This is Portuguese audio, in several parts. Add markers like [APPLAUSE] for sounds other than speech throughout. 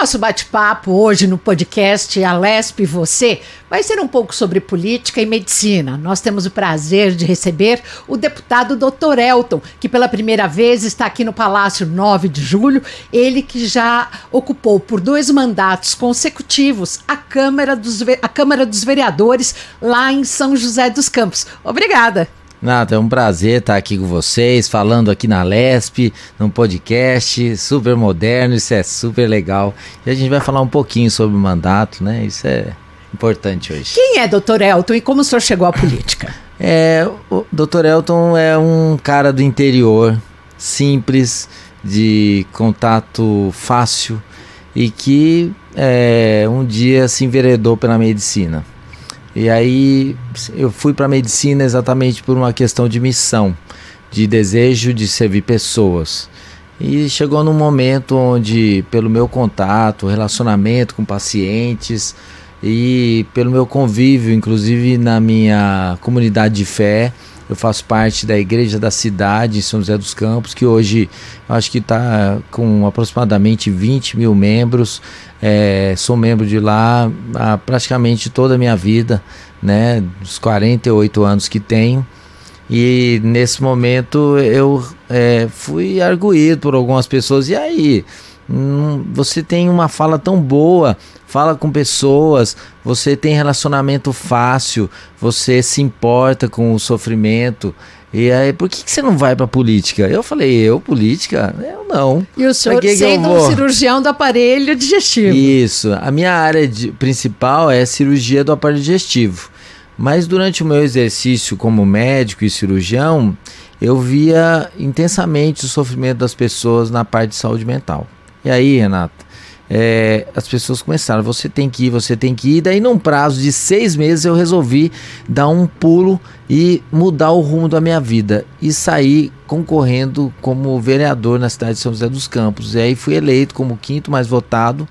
nosso bate-papo hoje no podcast Alesp Você vai ser um pouco sobre política e medicina. Nós temos o prazer de receber o deputado Dr. Elton, que pela primeira vez está aqui no Palácio 9 de Julho. Ele que já ocupou por dois mandatos consecutivos a Câmara dos, a Câmara dos Vereadores lá em São José dos Campos. Obrigada. Nada, é um prazer estar aqui com vocês, falando aqui na Lesp, num podcast super moderno, isso é super legal. E a gente vai falar um pouquinho sobre o mandato, né? Isso é importante hoje. Quem é Dr. Elton e como o senhor chegou à política? [LAUGHS] É, o Dr. Elton é um cara do interior, simples, de contato fácil e que é, um dia se enveredou pela medicina. E aí eu fui para medicina exatamente por uma questão de missão, de desejo de servir pessoas. E chegou num momento onde, pelo meu contato, relacionamento com pacientes e pelo meu convívio, inclusive na minha comunidade de fé, eu faço parte da igreja da cidade, em São José dos Campos, que hoje acho que está com aproximadamente 20 mil membros. É, sou membro de lá há praticamente toda a minha vida, né? Dos 48 anos que tenho. E nesse momento eu é, fui arguído por algumas pessoas. E aí? Você tem uma fala tão boa, fala com pessoas, você tem relacionamento fácil, você se importa com o sofrimento. E aí, por que, que você não vai pra política? Eu falei, eu, política? Eu não. E o senhor que sendo que um cirurgião do aparelho digestivo. Isso. A minha área de, principal é cirurgia do aparelho digestivo. Mas durante o meu exercício como médico e cirurgião, eu via intensamente o sofrimento das pessoas na parte de saúde mental. E aí, Renata, é, as pessoas começaram, você tem que ir, você tem que ir. Daí, num prazo de seis meses, eu resolvi dar um pulo e mudar o rumo da minha vida e sair concorrendo como vereador na cidade de São José dos Campos. E aí fui eleito como quinto mais votado.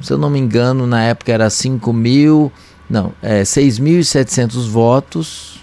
Se eu não me engano, na época era 5 mil, não, é 6.700 votos.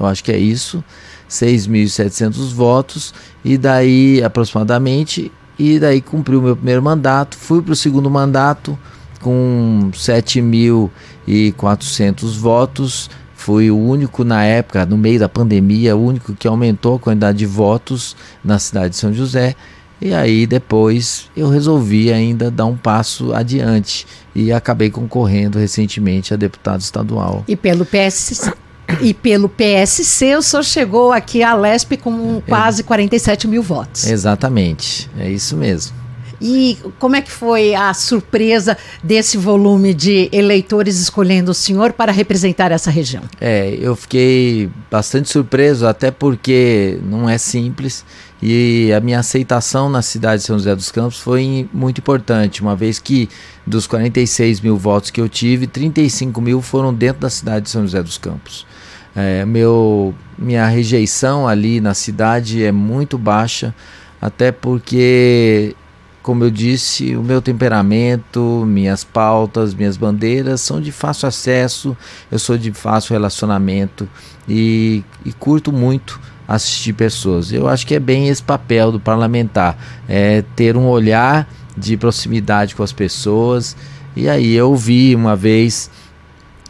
Eu acho que é isso. 6.700 votos e daí aproximadamente e daí cumpri o meu primeiro mandato, fui para o segundo mandato com 7.400 votos. Fui o único na época, no meio da pandemia, o único que aumentou a quantidade de votos na cidade de São José. E aí depois eu resolvi ainda dar um passo adiante e acabei concorrendo recentemente a deputado estadual. E pelo PS, e pelo PSC, o senhor chegou aqui à Lesp com quase 47 mil votos. Exatamente, é isso mesmo. E como é que foi a surpresa desse volume de eleitores escolhendo o senhor para representar essa região? É, eu fiquei bastante surpreso, até porque não é simples. E a minha aceitação na cidade de São José dos Campos foi muito importante, uma vez que dos 46 mil votos que eu tive, 35 mil foram dentro da cidade de São José dos Campos. É, meu, minha rejeição ali na cidade é muito baixa, até porque, como eu disse, o meu temperamento, minhas pautas, minhas bandeiras são de fácil acesso, eu sou de fácil relacionamento e, e curto muito assistir pessoas. Eu acho que é bem esse papel do parlamentar, é ter um olhar de proximidade com as pessoas. E aí eu vi uma vez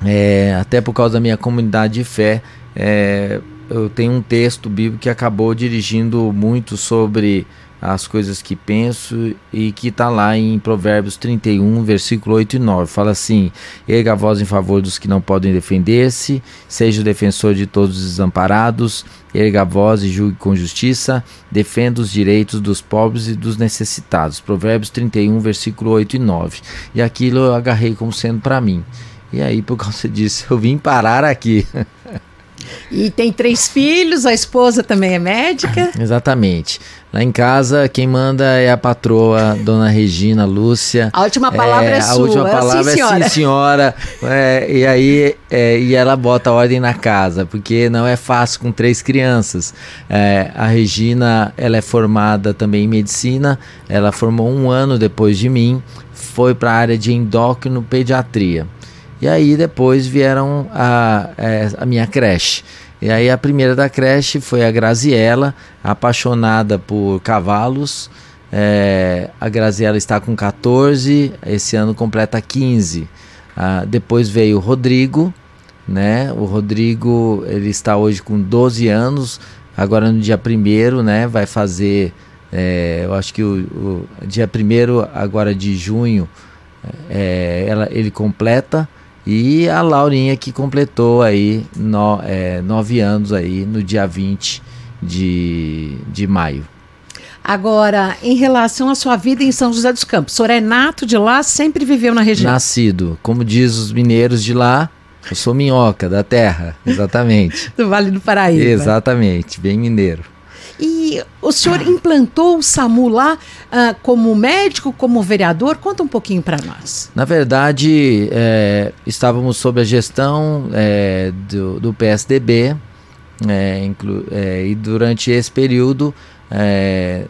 é, até por causa da minha comunidade de fé, é, eu tenho um texto bíblico que acabou dirigindo muito sobre as coisas que penso e que está lá em Provérbios 31, versículo 8 e 9. Fala assim: Erga a voz em favor dos que não podem defender-se, seja o defensor de todos os desamparados, erga a voz e julgue com justiça, defenda os direitos dos pobres e dos necessitados. Provérbios 31, versículo 8 e 9. E aquilo eu agarrei como sendo para mim. E aí, por causa disso, eu vim parar aqui. E tem três filhos, a esposa também é médica? [LAUGHS] Exatamente. Lá em casa, quem manda é a patroa, dona Regina Lúcia. A última palavra é, é sua. A última palavra sim, é sim, senhora. É, e aí, é, e ela bota a ordem na casa, porque não é fácil com três crianças. É, a Regina, ela é formada também em medicina, ela formou um ano depois de mim, foi para a área de endócrino pediatria. E aí depois vieram a, é, a minha creche. E aí a primeira da creche foi a Graziella, apaixonada por cavalos É, a Graziela está com 14, esse ano completa 15. Ah, depois veio o Rodrigo, né? O Rodrigo ele está hoje com 12 anos, agora no dia 1 né? Vai fazer, é, eu acho que o, o dia 1 agora de junho, é, ela, ele completa. E a Laurinha que completou aí no, é, nove anos aí no dia 20 de, de maio. Agora, em relação à sua vida em São José dos Campos, o senhor é nato de lá, sempre viveu na região? Nascido. Como diz os mineiros de lá, eu sou minhoca da terra, exatamente. [LAUGHS] do Vale do Paraíba. Exatamente, bem mineiro. E o senhor implantou o SAMU lá uh, como médico, como vereador? Conta um pouquinho para nós. Na verdade, é, estávamos sob a gestão é, do, do PSDB, é, inclu, é, e durante esse período é,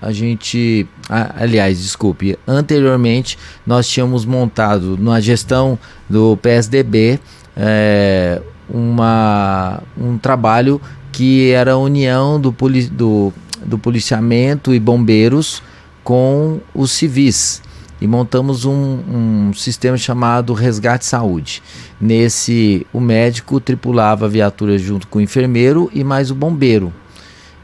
a gente, aliás, desculpe, anteriormente nós tínhamos montado na gestão do PSDB é, uma, um trabalho que era a união do, poli, do, do policiamento e bombeiros com os civis e montamos um, um, sistema chamado Resgate Saúde. Nesse, o médico tripulava a viatura junto com o enfermeiro e mais o bombeiro.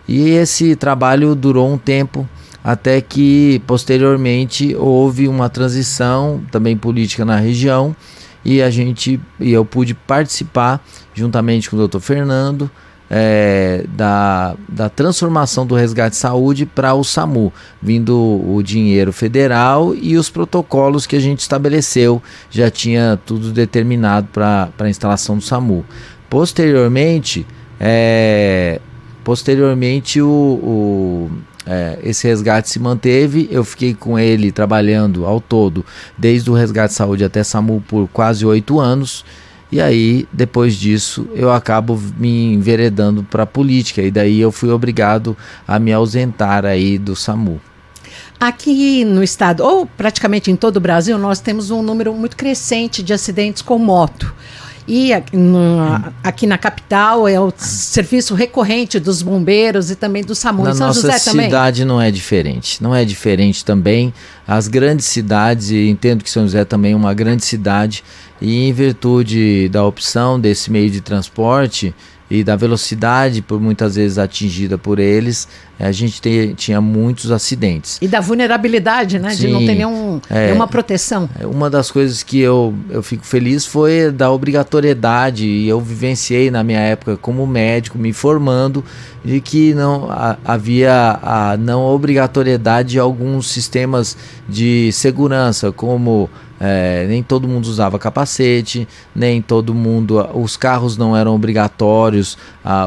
E esse trabalho durou um tempo até que posteriormente houve uma transição também política na região e a gente e eu pude participar juntamente com o Dr. Fernando é, da, da transformação do resgate saúde para o SAMU, vindo o dinheiro federal e os protocolos que a gente estabeleceu, já tinha tudo determinado para a instalação do SAMU. Posteriormente, é, posteriormente o, o é, esse resgate se manteve, eu fiquei com ele trabalhando ao todo, desde o resgate saúde até SAMU por quase oito anos. E aí, depois disso, eu acabo me enveredando para a política e daí eu fui obrigado a me ausentar aí do SAMU. Aqui no estado, ou praticamente em todo o Brasil, nós temos um número muito crescente de acidentes com moto. E aqui na capital é o serviço recorrente dos bombeiros e também do SAMU. Na em São nossa José também? cidade não é diferente. Não é diferente também. As grandes cidades, e entendo que São José também é uma grande cidade, e em virtude da opção desse meio de transporte, e da velocidade por muitas vezes atingida por eles, a gente te, tinha muitos acidentes. E da vulnerabilidade, né? Sim, de não ter nenhum, é, nenhuma proteção. É, uma das coisas que eu, eu fico feliz foi da obrigatoriedade, e eu vivenciei na minha época como médico, me formando, de que não a, havia a não obrigatoriedade de alguns sistemas de segurança, como é, nem todo mundo usava capacete, nem todo mundo. Os carros não eram obrigatórios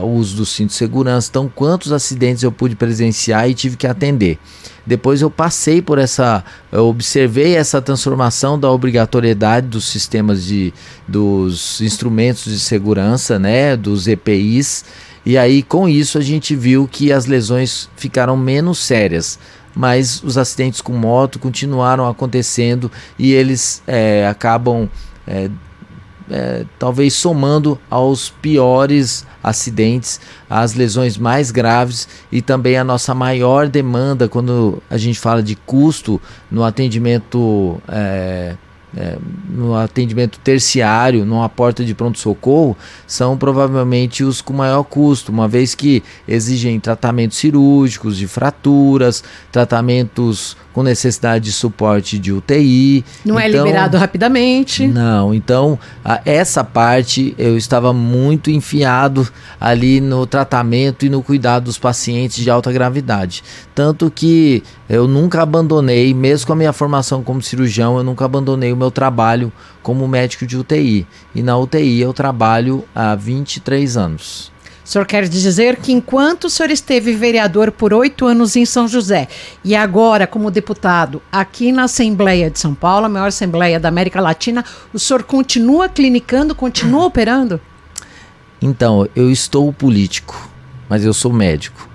o uso do cinto de segurança. Então, quantos acidentes eu pude presenciar e tive que atender? Depois eu passei por essa, observei essa transformação da obrigatoriedade dos sistemas de, dos instrumentos de segurança, né, dos EPIs. E aí, com isso, a gente viu que as lesões ficaram menos sérias mas os acidentes com moto continuaram acontecendo e eles é, acabam é, é, talvez somando aos piores acidentes, as lesões mais graves e também a nossa maior demanda quando a gente fala de custo no atendimento é, é, no atendimento terciário, numa porta de pronto-socorro, são provavelmente os com maior custo, uma vez que exigem tratamentos cirúrgicos de fraturas, tratamentos com necessidade de suporte de UTI. Não é então, é liberado rapidamente. Não, então a, essa parte eu estava muito enfiado ali no tratamento e no cuidado dos pacientes de alta gravidade. Tanto que eu nunca abandonei, mesmo com a minha formação como cirurgião, eu nunca abandonei o meu trabalho como médico de UTI. E na UTI eu trabalho há 23 anos. O senhor quer dizer que enquanto o senhor esteve vereador por oito anos em São José e agora como deputado aqui na Assembleia de São Paulo, a maior Assembleia da América Latina, o senhor continua clinicando, continua [LAUGHS] operando? Então, eu estou político, mas eu sou médico.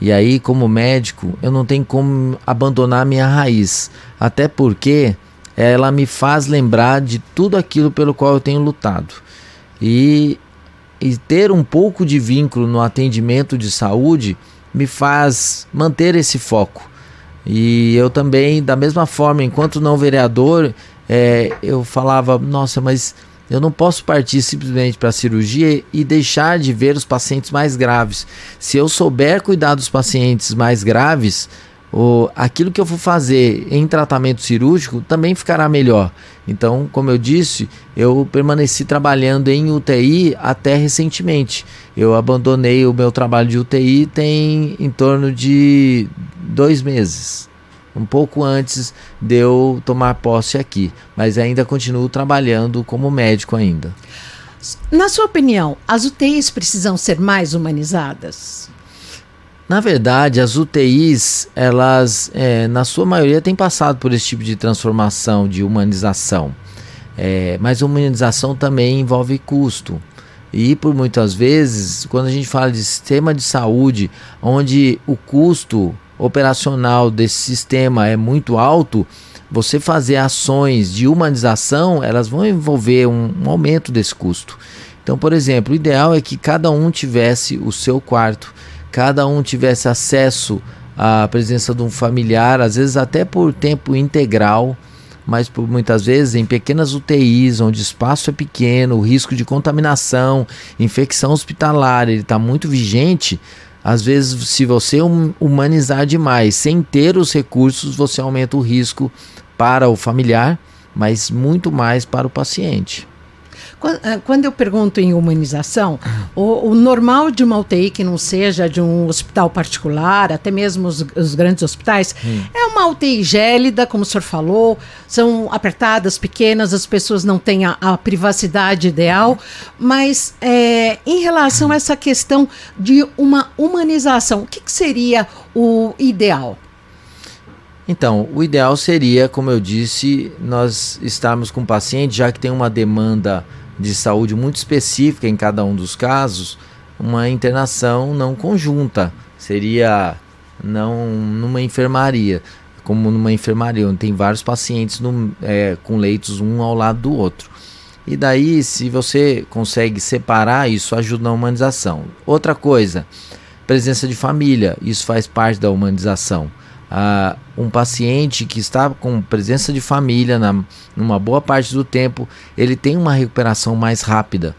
E aí, como médico, eu não tenho como abandonar minha raiz. Até porque ela me faz lembrar de tudo aquilo pelo qual eu tenho lutado. E, e ter um pouco de vínculo no atendimento de saúde me faz manter esse foco. E eu também, da mesma forma, enquanto não vereador, é, eu falava, nossa, mas eu não posso partir simplesmente para a cirurgia e deixar de ver os pacientes mais graves. Se eu souber cuidar dos pacientes mais graves, o, aquilo que eu for fazer em tratamento cirúrgico também ficará melhor. Então, como eu disse, eu permaneci trabalhando em UTI até recentemente. Eu abandonei o meu trabalho de UTI tem em torno de dois meses um pouco antes de eu tomar posse aqui, mas ainda continuo trabalhando como médico ainda. Na sua opinião, as UTIs precisam ser mais humanizadas? Na verdade, as UTIs, elas, é, na sua maioria, têm passado por esse tipo de transformação, de humanização. É, mas humanização também envolve custo. E por muitas vezes, quando a gente fala de sistema de saúde, onde o custo operacional desse sistema é muito alto, você fazer ações de humanização, elas vão envolver um, um, aumento desse custo. Então, por exemplo, o ideal é que cada um tivesse o seu quarto, cada um tivesse acesso à presença de um familiar, às vezes até por tempo integral, mas por muitas vezes em pequenas UTIs, onde o espaço é pequeno, o risco de contaminação, infecção hospitalar, ele está muito vigente às vezes, se você hum, humanizar demais, sem ter os recursos, você aumenta o risco para o familiar, mas muito mais para o paciente. Eh, quando eu pergunto em humanização, o, o, normal de uma UTI que não seja de um hospital particular, até mesmo os, os grandes hospitais, hum. é uma UTI gélida, como o senhor falou, são apertadas, pequenas, as pessoas não têm a, a privacidade ideal, mas é, em relação a essa questão de uma humanização, o que, que seria o ideal? Então, o ideal seria, como eu disse, nós estarmos com o paciente, já que tem uma demanda de saúde muito específica em cada um dos casos, uma internação não conjunta. Seria não numa enfermaria, como numa enfermaria, onde tem vários pacientes no, é, com leitos um ao lado do outro. E daí, se você consegue separar, isso ajuda na humanização. Outra coisa, presença de família, isso faz parte da humanização um paciente que está com presença de família na, numa boa parte do tempo, ele tem uma recuperação mais rápida.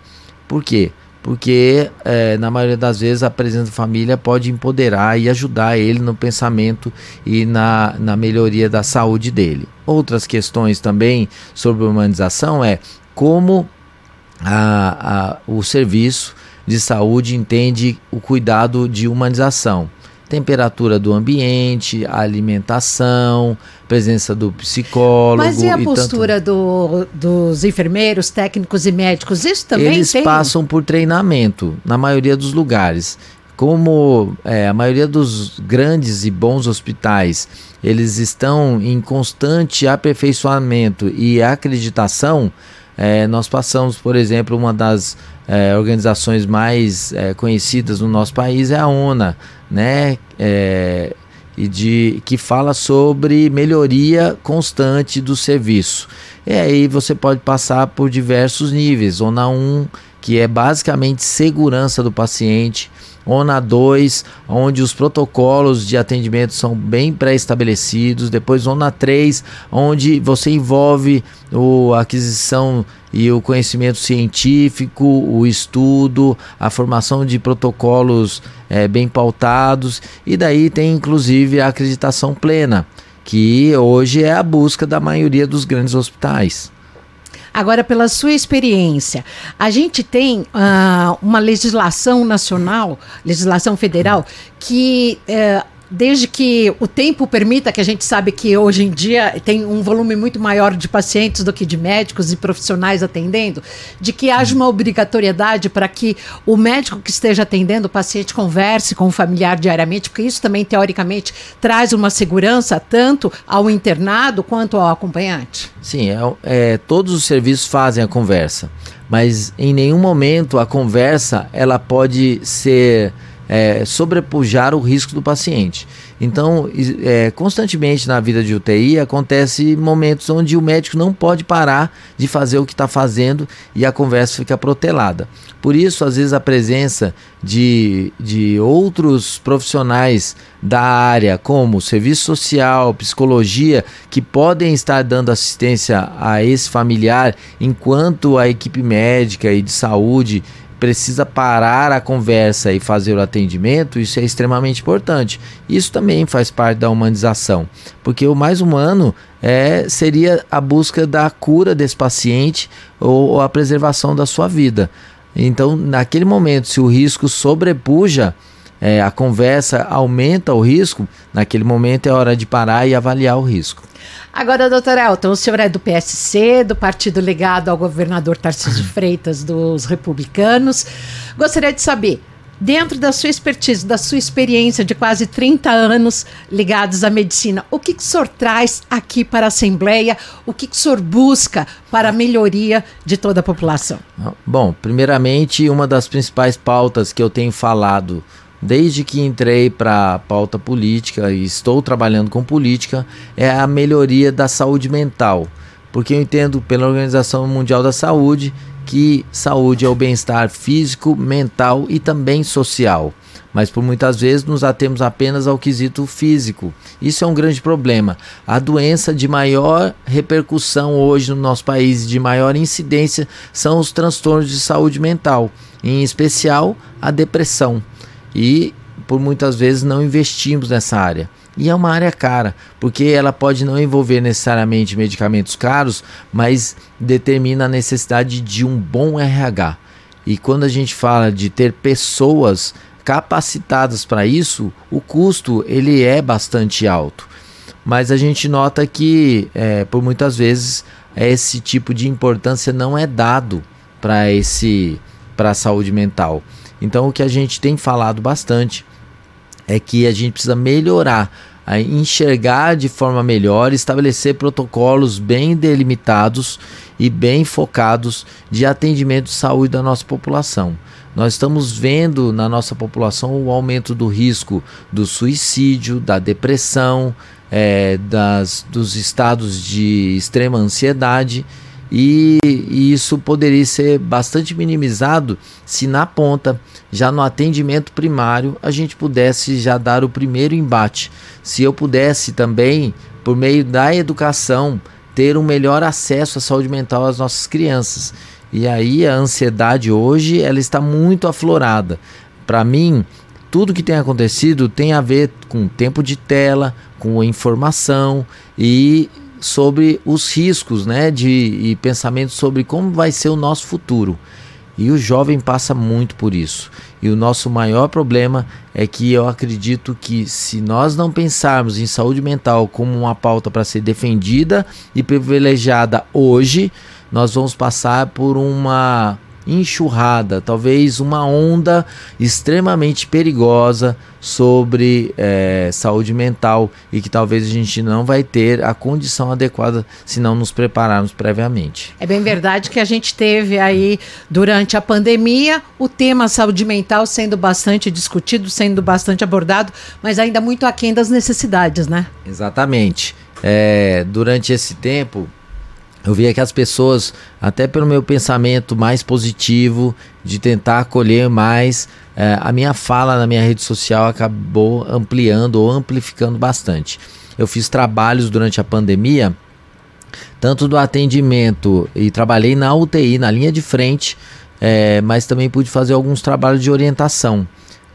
Por quê? Porque é, na maioria das vezes a presença de família pode empoderar e ajudar ele no pensamento e na, na melhoria da saúde dele. Outras questões também sobre humanização é como a, a, o serviço de saúde entende o cuidado de humanização temperatura do ambiente, alimentação, presença do psicólogo. Mas e a e postura tanto... do, dos enfermeiros, técnicos e médicos? Isso também Eles tem... passam por treinamento na maioria dos lugares. Como é, a maioria dos grandes e bons hospitais, eles estão em constante aperfeiçoamento e acreditação, é, nós passamos, por exemplo, uma das é, organizações mais é, conhecidas no nosso país é a ONA, né? É, e de que fala sobre melhoria constante do serviço. E aí você pode passar por diversos níveis. ONA 1, que é basicamente segurança do paciente. ONA 2, onde os protocolos de atendimento são bem pré-estabelecidos. Depois ONA 3, onde você envolve o, a aquisição e o conhecimento científico, o estudo, a formação de protocolos é, bem pautados, e daí tem inclusive a acreditação plena, que hoje é a busca da maioria dos grandes hospitais. Agora, pela sua experiência, a gente tem uh, uma legislação nacional, legislação federal, que uh, desde que o tempo permita, que a gente sabe que hoje em dia tem um volume muito maior de pacientes do que de médicos e profissionais atendendo, de que haja uma obrigatoriedade para que o médico que esteja atendendo o paciente converse com o familiar diariamente, porque isso também, teoricamente, traz uma segurança tanto ao internado quanto ao acompanhante? Sim, é, é todos os serviços fazem a conversa, mas em nenhum momento a conversa ela pode ser é, sobrepujar o risco do paciente. Então, é, constantemente na vida de UTI acontece momentos onde o médico não pode parar de fazer o que está fazendo e a conversa fica protelada. Por isso, às vezes, a presença de, de outros profissionais da área, como serviço social, psicologia, que podem estar dando assistência a esse familiar, enquanto a equipe médica e de saúde precisa parar a conversa e fazer o atendimento, isso é extremamente importante. Isso também faz parte da humanização, porque o mais humano é, seria a busca da cura desse paciente ou, ou a preservação da sua vida. Então, naquele momento, se o risco sobrepuja, é, a conversa aumenta o risco, naquele momento é hora de parar e avaliar o risco. Agora, doutor Elton, o senhor é do PSC, do partido ligado ao governador Tarcísio [LAUGHS] Freitas dos republicanos. Gostaria de saber, dentro da sua expertise, da sua experiência de quase 30 anos ligados à medicina, o que, que o senhor traz aqui para a Assembleia? O que, que o senhor busca para a melhoria de toda a população? Bom, primeiramente, uma das principais pautas que eu tenho falado desde que entrei para a pauta política e estou trabalhando com política, é a melhoria da saúde mental. Porque eu entendo pela Organização Mundial da Saúde que saúde é o bem-estar físico, mental e também social. Mas por muitas vezes nos atemos apenas ao quesito físico. Isso é um grande problema. A doença de maior repercussão hoje no nosso país, de maior incidência, são os transtornos de saúde mental, em especial a depressão e por muitas vezes não investimos nessa área. E é uma área cara, porque ela pode não envolver necessariamente medicamentos caros, mas determina a necessidade de um bom RH. E quando a gente fala de ter pessoas capacitadas para isso, o custo ele é bastante alto. Mas a gente nota que é, por muitas vezes esse tipo de importância não é dado para esse para a saúde mental. Então o que a gente tem falado bastante é que a gente precisa melhorar, a enxergar de forma melhor, estabelecer protocolos bem delimitados e bem focados de atendimento de saúde da nossa população. Nós estamos vendo na nossa população o aumento do risco do suicídio, da depressão, é, das, dos estados de extrema ansiedade e, e, isso poderia ser bastante minimizado se na ponta, já no atendimento primário, a gente pudesse já dar o primeiro embate. Se eu pudesse também, por meio da educação, ter um melhor acesso à saúde mental às nossas crianças. E aí a ansiedade hoje ela está muito aflorada. Para mim, tudo que tem acontecido tem a ver com tempo de tela, com informação e sobre os riscos, né, de e pensamentos sobre como vai ser o nosso futuro. E o jovem passa muito por isso. E o nosso maior problema é que eu acredito que se nós não pensarmos em saúde mental como uma pauta para ser defendida e privilegiada hoje, nós vamos passar por uma enxurrada, talvez uma onda extremamente perigosa sobre é, saúde mental e que talvez a gente não vai ter a condição adequada se não nos prepararmos previamente. É bem verdade que a gente teve aí durante a pandemia o tema saúde mental sendo bastante discutido, sendo bastante abordado, mas ainda muito aquém das necessidades, né? Exatamente. É, durante esse tempo, eu via que as pessoas, até pelo meu pensamento mais positivo, de tentar acolher mais, é, a minha fala na minha rede social acabou ampliando ou amplificando bastante. Eu fiz trabalhos durante a pandemia, tanto do atendimento e trabalhei na UTI, na linha de frente, é, mas também pude fazer alguns trabalhos de orientação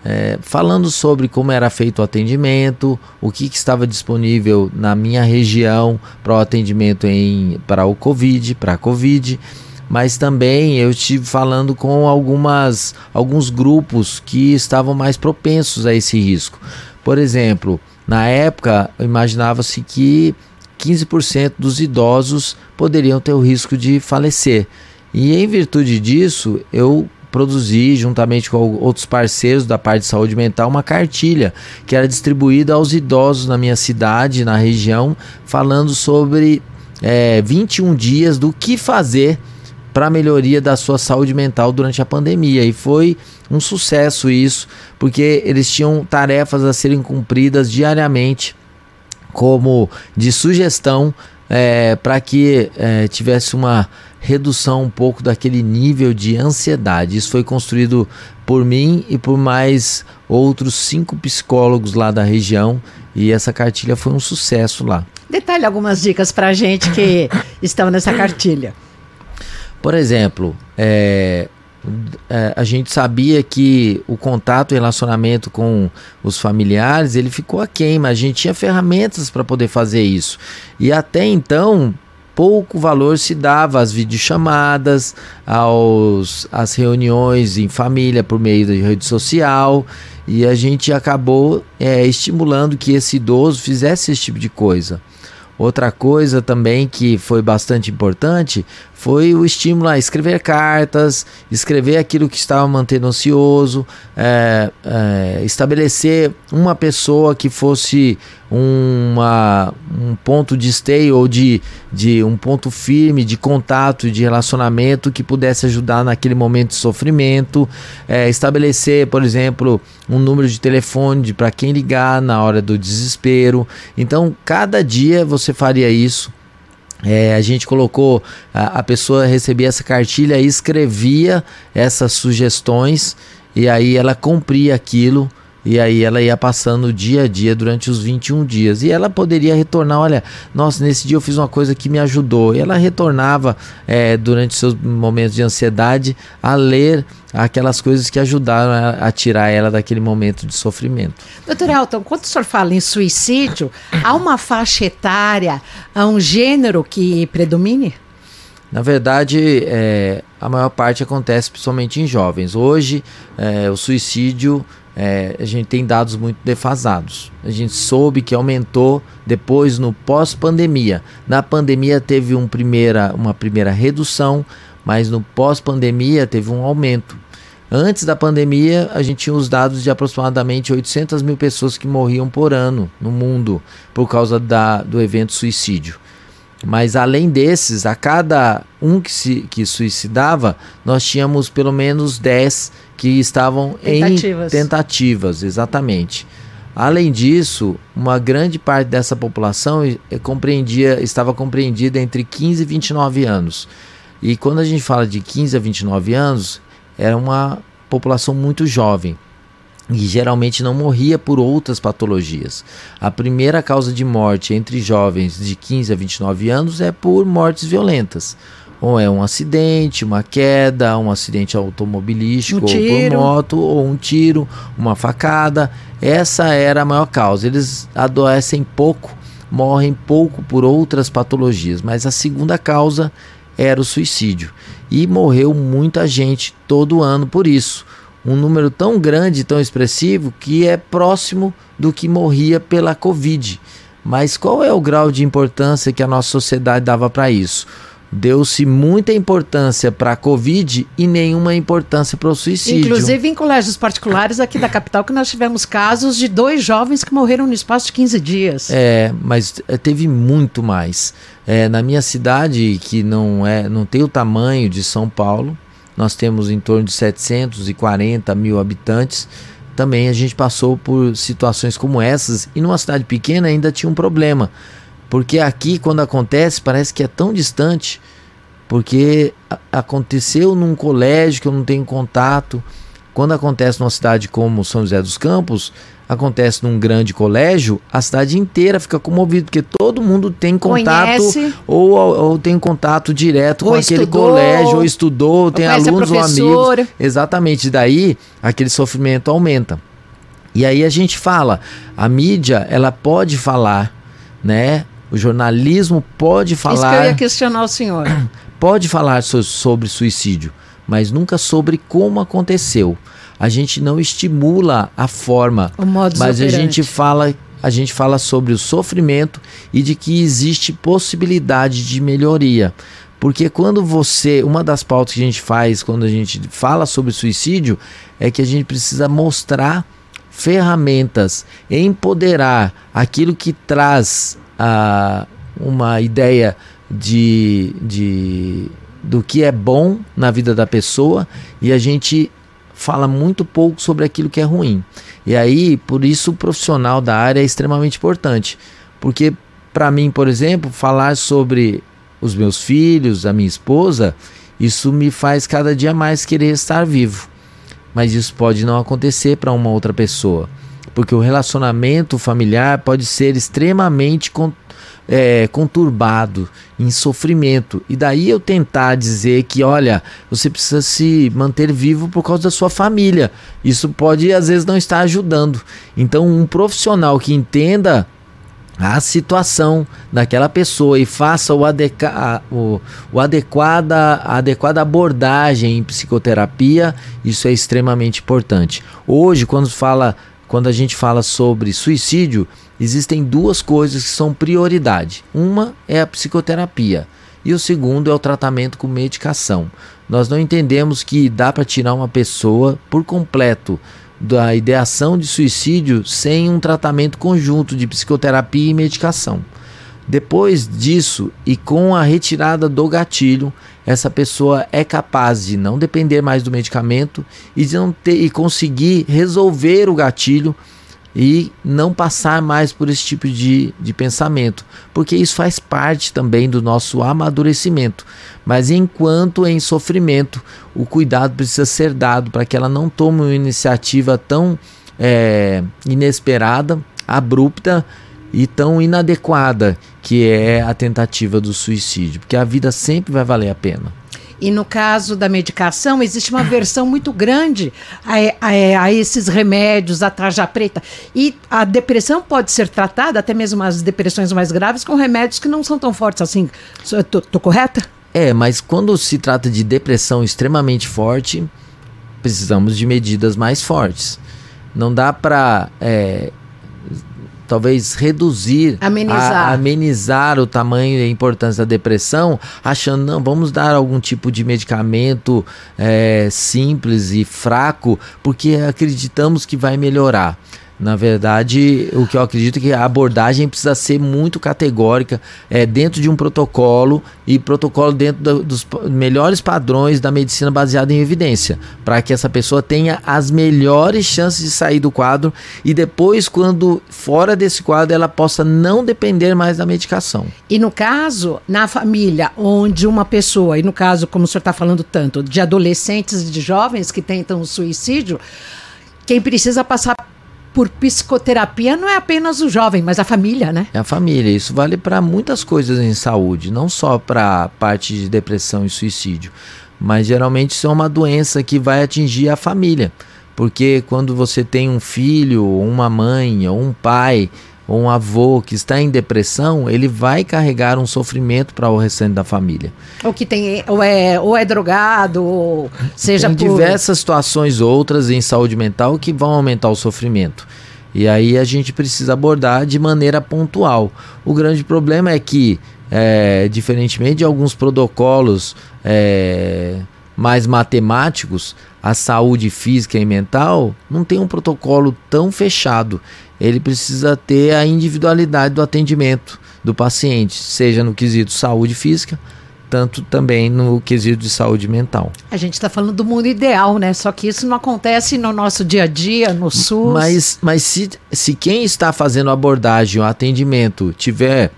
é, falando sobre como era feito o atendimento, o que, que estava disponível na minha região para o atendimento em, para o Covid, para a Covid, mas também eu estive falando com algumas, alguns grupos que estavam mais propensos a esse risco. Por exemplo, na época imaginava-se que 15% dos idosos poderiam ter o risco de falecer. E em virtude disso, eu produzir, juntamente com outros parceiros da parte de saúde mental, uma cartilha que era distribuída aos idosos na minha cidade, na região, falando sobre é, 21 dias do que fazer para melhoria da sua saúde mental durante a pandemia. E foi um sucesso isso, porque eles tinham tarefas a serem cumpridas diariamente, como de sugestão é, para que é, tivesse uma redução um pouco daquele nível de ansiedade. Isso foi construído por mim e por mais outros cinco psicólogos lá da região e essa cartilha foi um sucesso lá. Detalhe algumas dicas para a gente que [LAUGHS] estão nessa cartilha. Por exemplo, é, é, a gente sabia que o contato e relacionamento com os familiares ele ficou aquém, mas a gente tinha ferramentas para poder fazer isso. E até então, pouco valor se dava às videochamadas, aos, às reuniões em família por meio de rede social, e a gente acabou é, estimulando que esse idoso fizesse esse tipo de coisa. Outra coisa também que foi bastante importante foi o estímulo a escrever cartas, escrever aquilo que estava mantendo ansioso, é, é, estabelecer uma pessoa que fosse uma, um ponto de stay ou de, de um ponto firme de contato, de relacionamento que pudesse ajudar naquele momento de sofrimento, é, estabelecer, por exemplo, um número de telefone para quem ligar na hora do desespero. Então, cada dia você faria isso. É, a gente colocou, a, a pessoa recebia essa cartilha e escrevia essas sugestões, e aí ela cumpria aquilo e aí ela ia passando dia a dia durante os 21 dias. E ela poderia retornar, olha, nossa, nesse dia eu fiz uma coisa que me ajudou. E ela retornava é, durante seus momentos de ansiedade a ler aquelas coisas que ajudaram a, a, tirar ela daquele momento de sofrimento. Doutor Elton, quando o senhor fala em suicídio, há uma faixa etária, há um gênero que predomine? Na verdade, é, a maior parte acontece principalmente em jovens. Hoje, é, o suicídio é, a gente tem dados muito defasados. A gente soube que aumentou depois no pós-pandemia. Na pandemia teve um primeira, uma primeira redução, mas no pós-pandemia teve um aumento. Antes da pandemia, a gente tinha os dados de aproximadamente 800 mil pessoas que morriam por ano no mundo por causa da, do evento suicídio. Mas além desses, a cada um que se que suicidava, nós tínhamos pelo menos 10 que estavam tentativas. em tentativas, exatamente. Além disso, uma grande parte dessa população compreendia, estava compreendida entre 15 e 29 anos. E quando a gente fala de 15 a 29 anos, era uma população muito jovem e geralmente não morria por outras patologias. A primeira causa de morte entre jovens de 15 a 29 anos é por mortes violentas. Ou é um acidente, uma queda, um acidente automobilístico, um ou por moto, ou um tiro, uma facada. Essa era a maior causa. Eles adoecem pouco, morrem pouco por outras patologias, mas a segunda causa era o suicídio. E morreu muita gente todo ano por isso um número tão grande, tão expressivo, que é próximo do que morria pela Covid. Mas qual é o grau de importância que a nossa sociedade dava para isso? Deu-se muita importância para a Covid e nenhuma importância para o suicídio. Inclusive em colégios particulares aqui da capital, que nós tivemos casos de dois jovens que morreram no espaço de 15 dias. É, mas eh, teve muito mais. É, na minha cidade, que não, é, não tem o tamanho de São Paulo, nós temos em torno de 740 mil habitantes. Também a gente passou por situações como essas e numa cidade pequena ainda tinha um problema, porque aqui quando acontece parece que é tão distante, porque aconteceu num colégio que eu não tenho contato. Quando acontece numa cidade como São José dos Campos, acontece num grande colégio, a cidade inteira fica comovida, porque todo mundo tem contato ou, ou, tem contato direto ou com aquele estudou, colégio, ou estudou, ou tem alunos ou amigos. Exatamente, daí aquele sofrimento aumenta. E aí a gente fala, a mídia, ela pode falar, né? O jornalismo pode falar. Isso que eu ia questionar o senhor. [CLEARS THROAT] Pode falar so, sobre suicídio, mas nunca sobre como aconteceu a gente não estimula a forma, mas operante. a gente fala a gente fala sobre o sofrimento e de que existe possibilidade de melhoria. Porque quando você, uma das pautas que a gente faz quando a gente fala sobre suicídio é que a gente precisa mostrar ferramentas, empoderar aquilo que traz uh, uma ideia de, de do que é bom na vida da pessoa e a gente fala muito pouco sobre aquilo que é ruim. E aí, por isso, o profissional da área é extremamente importante. Porque, para mim, por exemplo, falar sobre os meus filhos, a minha esposa, isso me faz cada dia mais querer estar vivo. Mas isso pode não acontecer para uma outra pessoa. Porque o relacionamento familiar pode ser extremamente é, conturbado, em sofrimento. E daí eu tentar dizer que, olha, você precisa se manter vivo por causa da sua família. Isso pode, às vezes, não estar ajudando. Então, um profissional que entenda a situação daquela pessoa e faça o, adeca o, o adequada, a adequada abordagem em psicoterapia, isso é extremamente importante. Hoje, quando fala quando a gente fala sobre suicídio, existem duas coisas que são prioridade. Uma é a psicoterapia e o segundo é o tratamento com medicação. Nós não entendemos que dá para tirar uma pessoa por completo da ideação de suicídio sem um tratamento conjunto de psicoterapia e medicação. Depois disso, e com a retirada do gatilho, essa pessoa é capaz de não depender mais do medicamento e de não ter e conseguir resolver o gatilho e não passar mais por esse tipo de, de pensamento, porque isso faz parte também do nosso amadurecimento. Mas enquanto em sofrimento, o cuidado precisa ser dado para que ela não tome uma iniciativa tão é, inesperada, abrupta e tão inadequada que é a tentativa do suicídio, porque a vida sempre vai valer a pena. E no caso da medicação, existe uma versão muito grande a, a, a, esses remédios, a tarja preta. E a depressão pode ser tratada, até mesmo as depressões mais graves, com remédios que não são tão fortes assim. Estou correta? É, mas quando se trata de depressão extremamente forte, precisamos de medidas mais fortes. Não dá para é, talvez reduzir, amenizar. A, amenizar o tamanho e a importância da depressão, achando, não, vamos dar algum tipo de medicamento é, simples e fraco, porque acreditamos que vai melhorar. Na verdade, o que eu acredito é que a abordagem precisa ser muito categórica, é, dentro de um protocolo e protocolo dentro da, dos melhores padrões da medicina baseada em evidência, para que essa pessoa tenha as melhores chances de sair do quadro e depois, quando fora desse quadro, ela possa não depender mais da medicação. E no caso, na família, onde uma pessoa, e no caso, como o senhor está falando tanto, de adolescentes e de jovens que tentam o suicídio, quem precisa passar por psicoterapia não é apenas o jovem, mas a família, né? É a família. Isso vale para muitas coisas em saúde, não só para a parte de depressão e suicídio, mas geralmente isso é uma doença que vai atingir a família. Porque quando você tem um filho, uma mãe, ou um pai, ou um avô que está em depressão, ele vai carregar um sofrimento para o restante da família. Ou que tem ou é, ou é drogado, ou seja tem por... diversas situações outras em saúde mental que vão aumentar o sofrimento. E aí a gente precisa abordar de maneira pontual. O grande problema é que, é, diferentemente de alguns protocolos é, mais matemáticos, a saúde física e mental não tem um protocolo tão fechado ele precisa ter a individualidade do atendimento do paciente, seja no quesito saúde física, tanto também no quesito de saúde mental. A gente está falando do mundo ideal, né? Só que isso não acontece no nosso dia a dia, no SUS. Mas, mas se, se quem está fazendo abordagem, o atendimento, tiver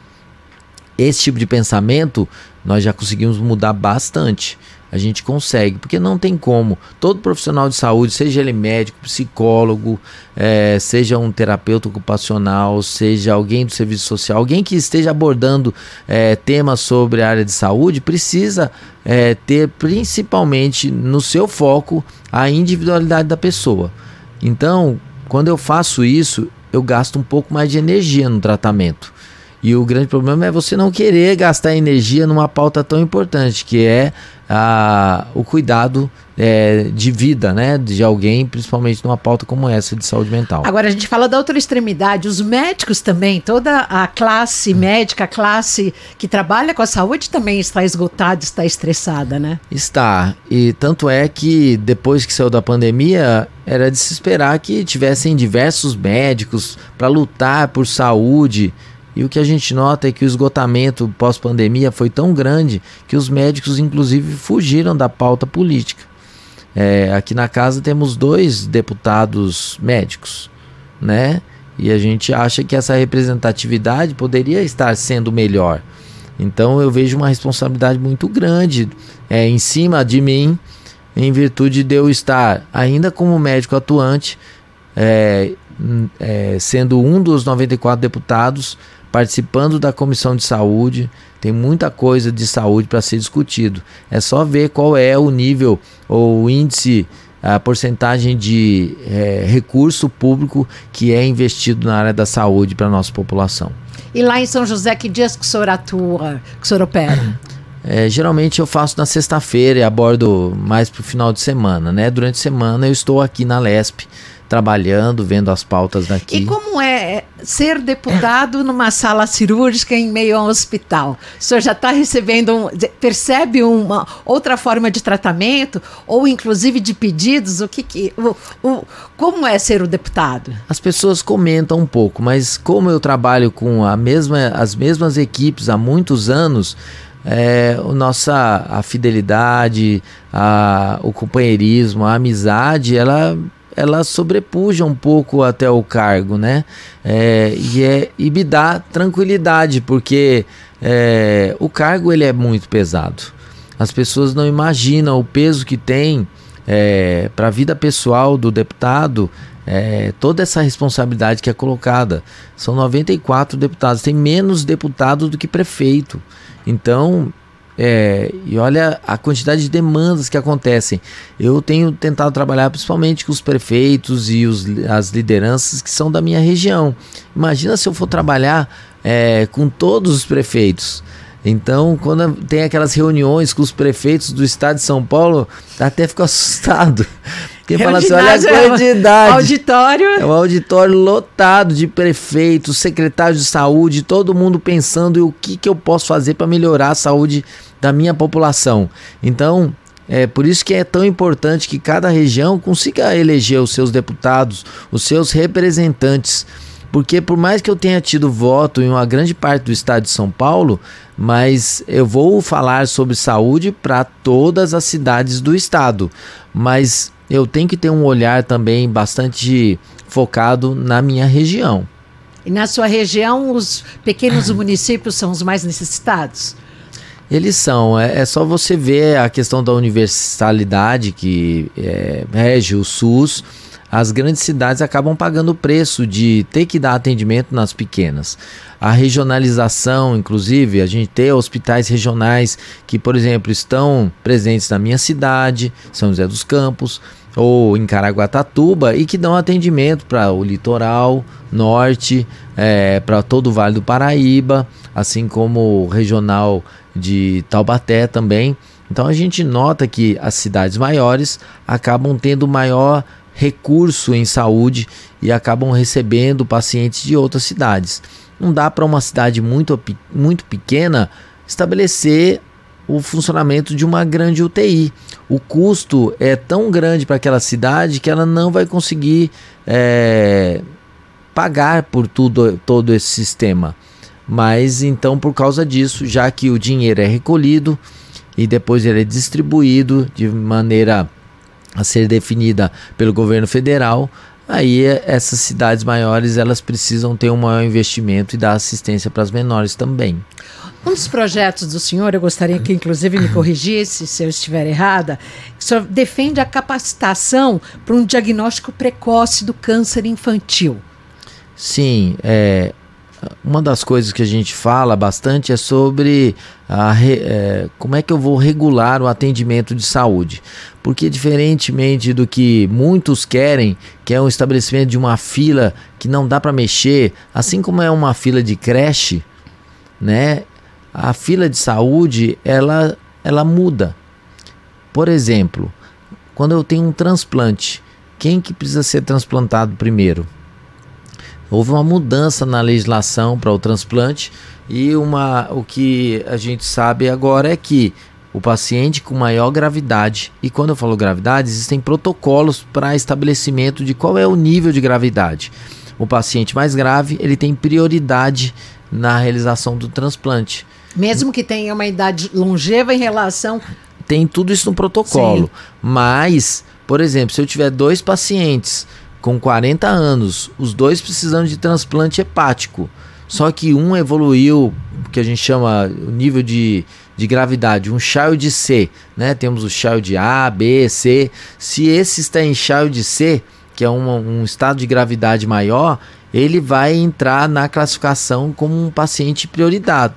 esse tipo de pensamento, nós já conseguimos mudar bastante. A gente consegue, porque não tem como. Todo profissional de saúde, seja ele médico, psicólogo, é, seja um terapeuta ocupacional, seja alguém do serviço social, alguém que esteja abordando é, temas sobre a área de saúde, precisa é, ter principalmente no seu foco a individualidade da pessoa. Então, quando eu faço isso, eu gasto um pouco mais de energia no tratamento. E o grande problema é você não querer gastar energia numa pauta tão importante, que é a, o cuidado é, de vida né, de alguém, principalmente numa pauta como essa de saúde mental. Agora, a gente fala da outra extremidade, os médicos também, toda a classe médica, a classe que trabalha com a saúde também está esgotada, está estressada, né? Está. E tanto é que depois que saiu da pandemia, era de se esperar que tivessem diversos médicos para lutar por saúde e o que a gente nota é que o esgotamento pós-pandemia foi tão grande que os médicos, inclusive, fugiram da pauta política. É, aqui na casa temos dois deputados médicos, né? E a gente acha que essa representatividade poderia estar sendo melhor. Então eu vejo uma responsabilidade muito grande é, em cima de mim, em virtude de eu estar ainda como médico atuante, é, é, sendo um dos 94 deputados, participando da comissão de saúde. Tem muita coisa de saúde para ser discutido. É só ver qual é o nível ou o índice a porcentagem de é, recurso público que é investido na área da saúde para a nossa população. E lá em São José, que dias que o senhor atua, que o senhor opera? [COUGHS] É, geralmente eu faço na sexta-feira e abordo mais para o final de semana, né? Durante a semana eu estou aqui na LESP, trabalhando, vendo as pautas daqui. E como é ser deputado numa sala cirúrgica em meio a um hospital? O senhor já está recebendo, um, percebe uma outra forma de tratamento ou inclusive de pedidos? O que, que o, o, como é ser o deputado? As pessoas comentam um pouco, mas como eu trabalho com a mesma, as mesmas equipes há muitos anos, é, a nossa a fidelidade, a, o companheirismo, a amizade, ela ela sobrepuja um pouco até o cargo, né? É, e, é, e me dá tranquilidade, porque é, o cargo ele é muito pesado. As pessoas não imaginam o peso que tem é, para a vida pessoal do deputado, é, toda essa responsabilidade que é colocada. São 94 deputados, tem menos deputado do que prefeito. Então, é, e olha a quantidade de demandas que acontecem. Eu tenho tentado trabalhar principalmente com os prefeitos e os, as lideranças que são da minha região. Imagina se eu for trabalhar é, com todos os prefeitos. Então, quando tem aquelas reuniões com os prefeitos do estado de São Paulo, até fico [LAUGHS] assustado. Porque é fala assim, olha a quantidade. É auditório. É um auditório lotado de prefeitos, secretários de saúde, todo mundo pensando em o que, que eu posso fazer para melhorar a saúde da minha população. Então, é por isso que é tão importante que cada região consiga eleger os seus deputados, os seus representantes. Porque por mais que eu tenha tido voto em uma grande parte do estado de São Paulo, mas eu vou falar sobre saúde para todas as cidades do estado. Mas eu tenho que ter um olhar também bastante focado na minha região. E na sua região, os pequenos [COUGHS] municípios são os mais necessitados? Eles são. É, é, só você ver a questão da universalidade que é, rege o SUS. As grandes cidades acabam pagando o preço de ter que dar atendimento nas pequenas. A regionalização, inclusive, a gente ter hospitais regionais que, por exemplo, estão presentes na minha cidade, São José dos Campos, ou em Caraguatatuba, e que dão atendimento para o litoral norte, é, para todo o Vale do Paraíba, assim como o regional de Taubaté também. Então a gente nota que as cidades maiores acabam tendo maior recurso em saúde e acabam recebendo pacientes de outras cidades. Não dá para uma cidade muito, muito pequena estabelecer o funcionamento de uma grande UTI. O custo é tão grande para aquela cidade que ela não vai conseguir é, pagar por tudo, todo esse sistema. Mas então, por causa disso, já que o dinheiro é recolhido e depois ele é distribuído de maneira a ser definida pelo governo federal, aí essas cidades maiores elas precisam ter um maior investimento e dar assistência para as menores também. Um dos projetos do senhor, eu gostaria que inclusive me corrigisse se eu estiver errada, senhor defende a capacitação para um diagnóstico precoce do câncer infantil. Sim, é, uma das coisas que a gente fala bastante é sobre a, é, como é que eu vou regular o atendimento de saúde. Porque, diferentemente do que muitos querem, que é um estabelecimento de uma fila que não dá para mexer, assim como é uma fila de creche, né? A fila de saúde ela, ela muda. Por exemplo, quando eu tenho um transplante, quem que precisa ser transplantado primeiro? Houve uma mudança na legislação para o transplante e uma, o que a gente sabe agora é que o paciente com maior gravidade, e quando eu falo gravidade, existem protocolos para estabelecimento de qual é o nível de gravidade. O paciente mais grave, ele tem prioridade na realização do transplante. Mesmo que tenha uma idade longeva em relação tem tudo isso no protocolo, Sim. mas Por exemplo, se eu tiver dois pacientes com 40 anos, os dois precisando de transplante hepático, só que um evoluiu, que a gente chama o nível de, de gravidade, um child C, né? Temos o child A, B, C. Se esse está em child C, que é uma, um estado de gravidade maior, ele vai entrar na classificação como um paciente prioridade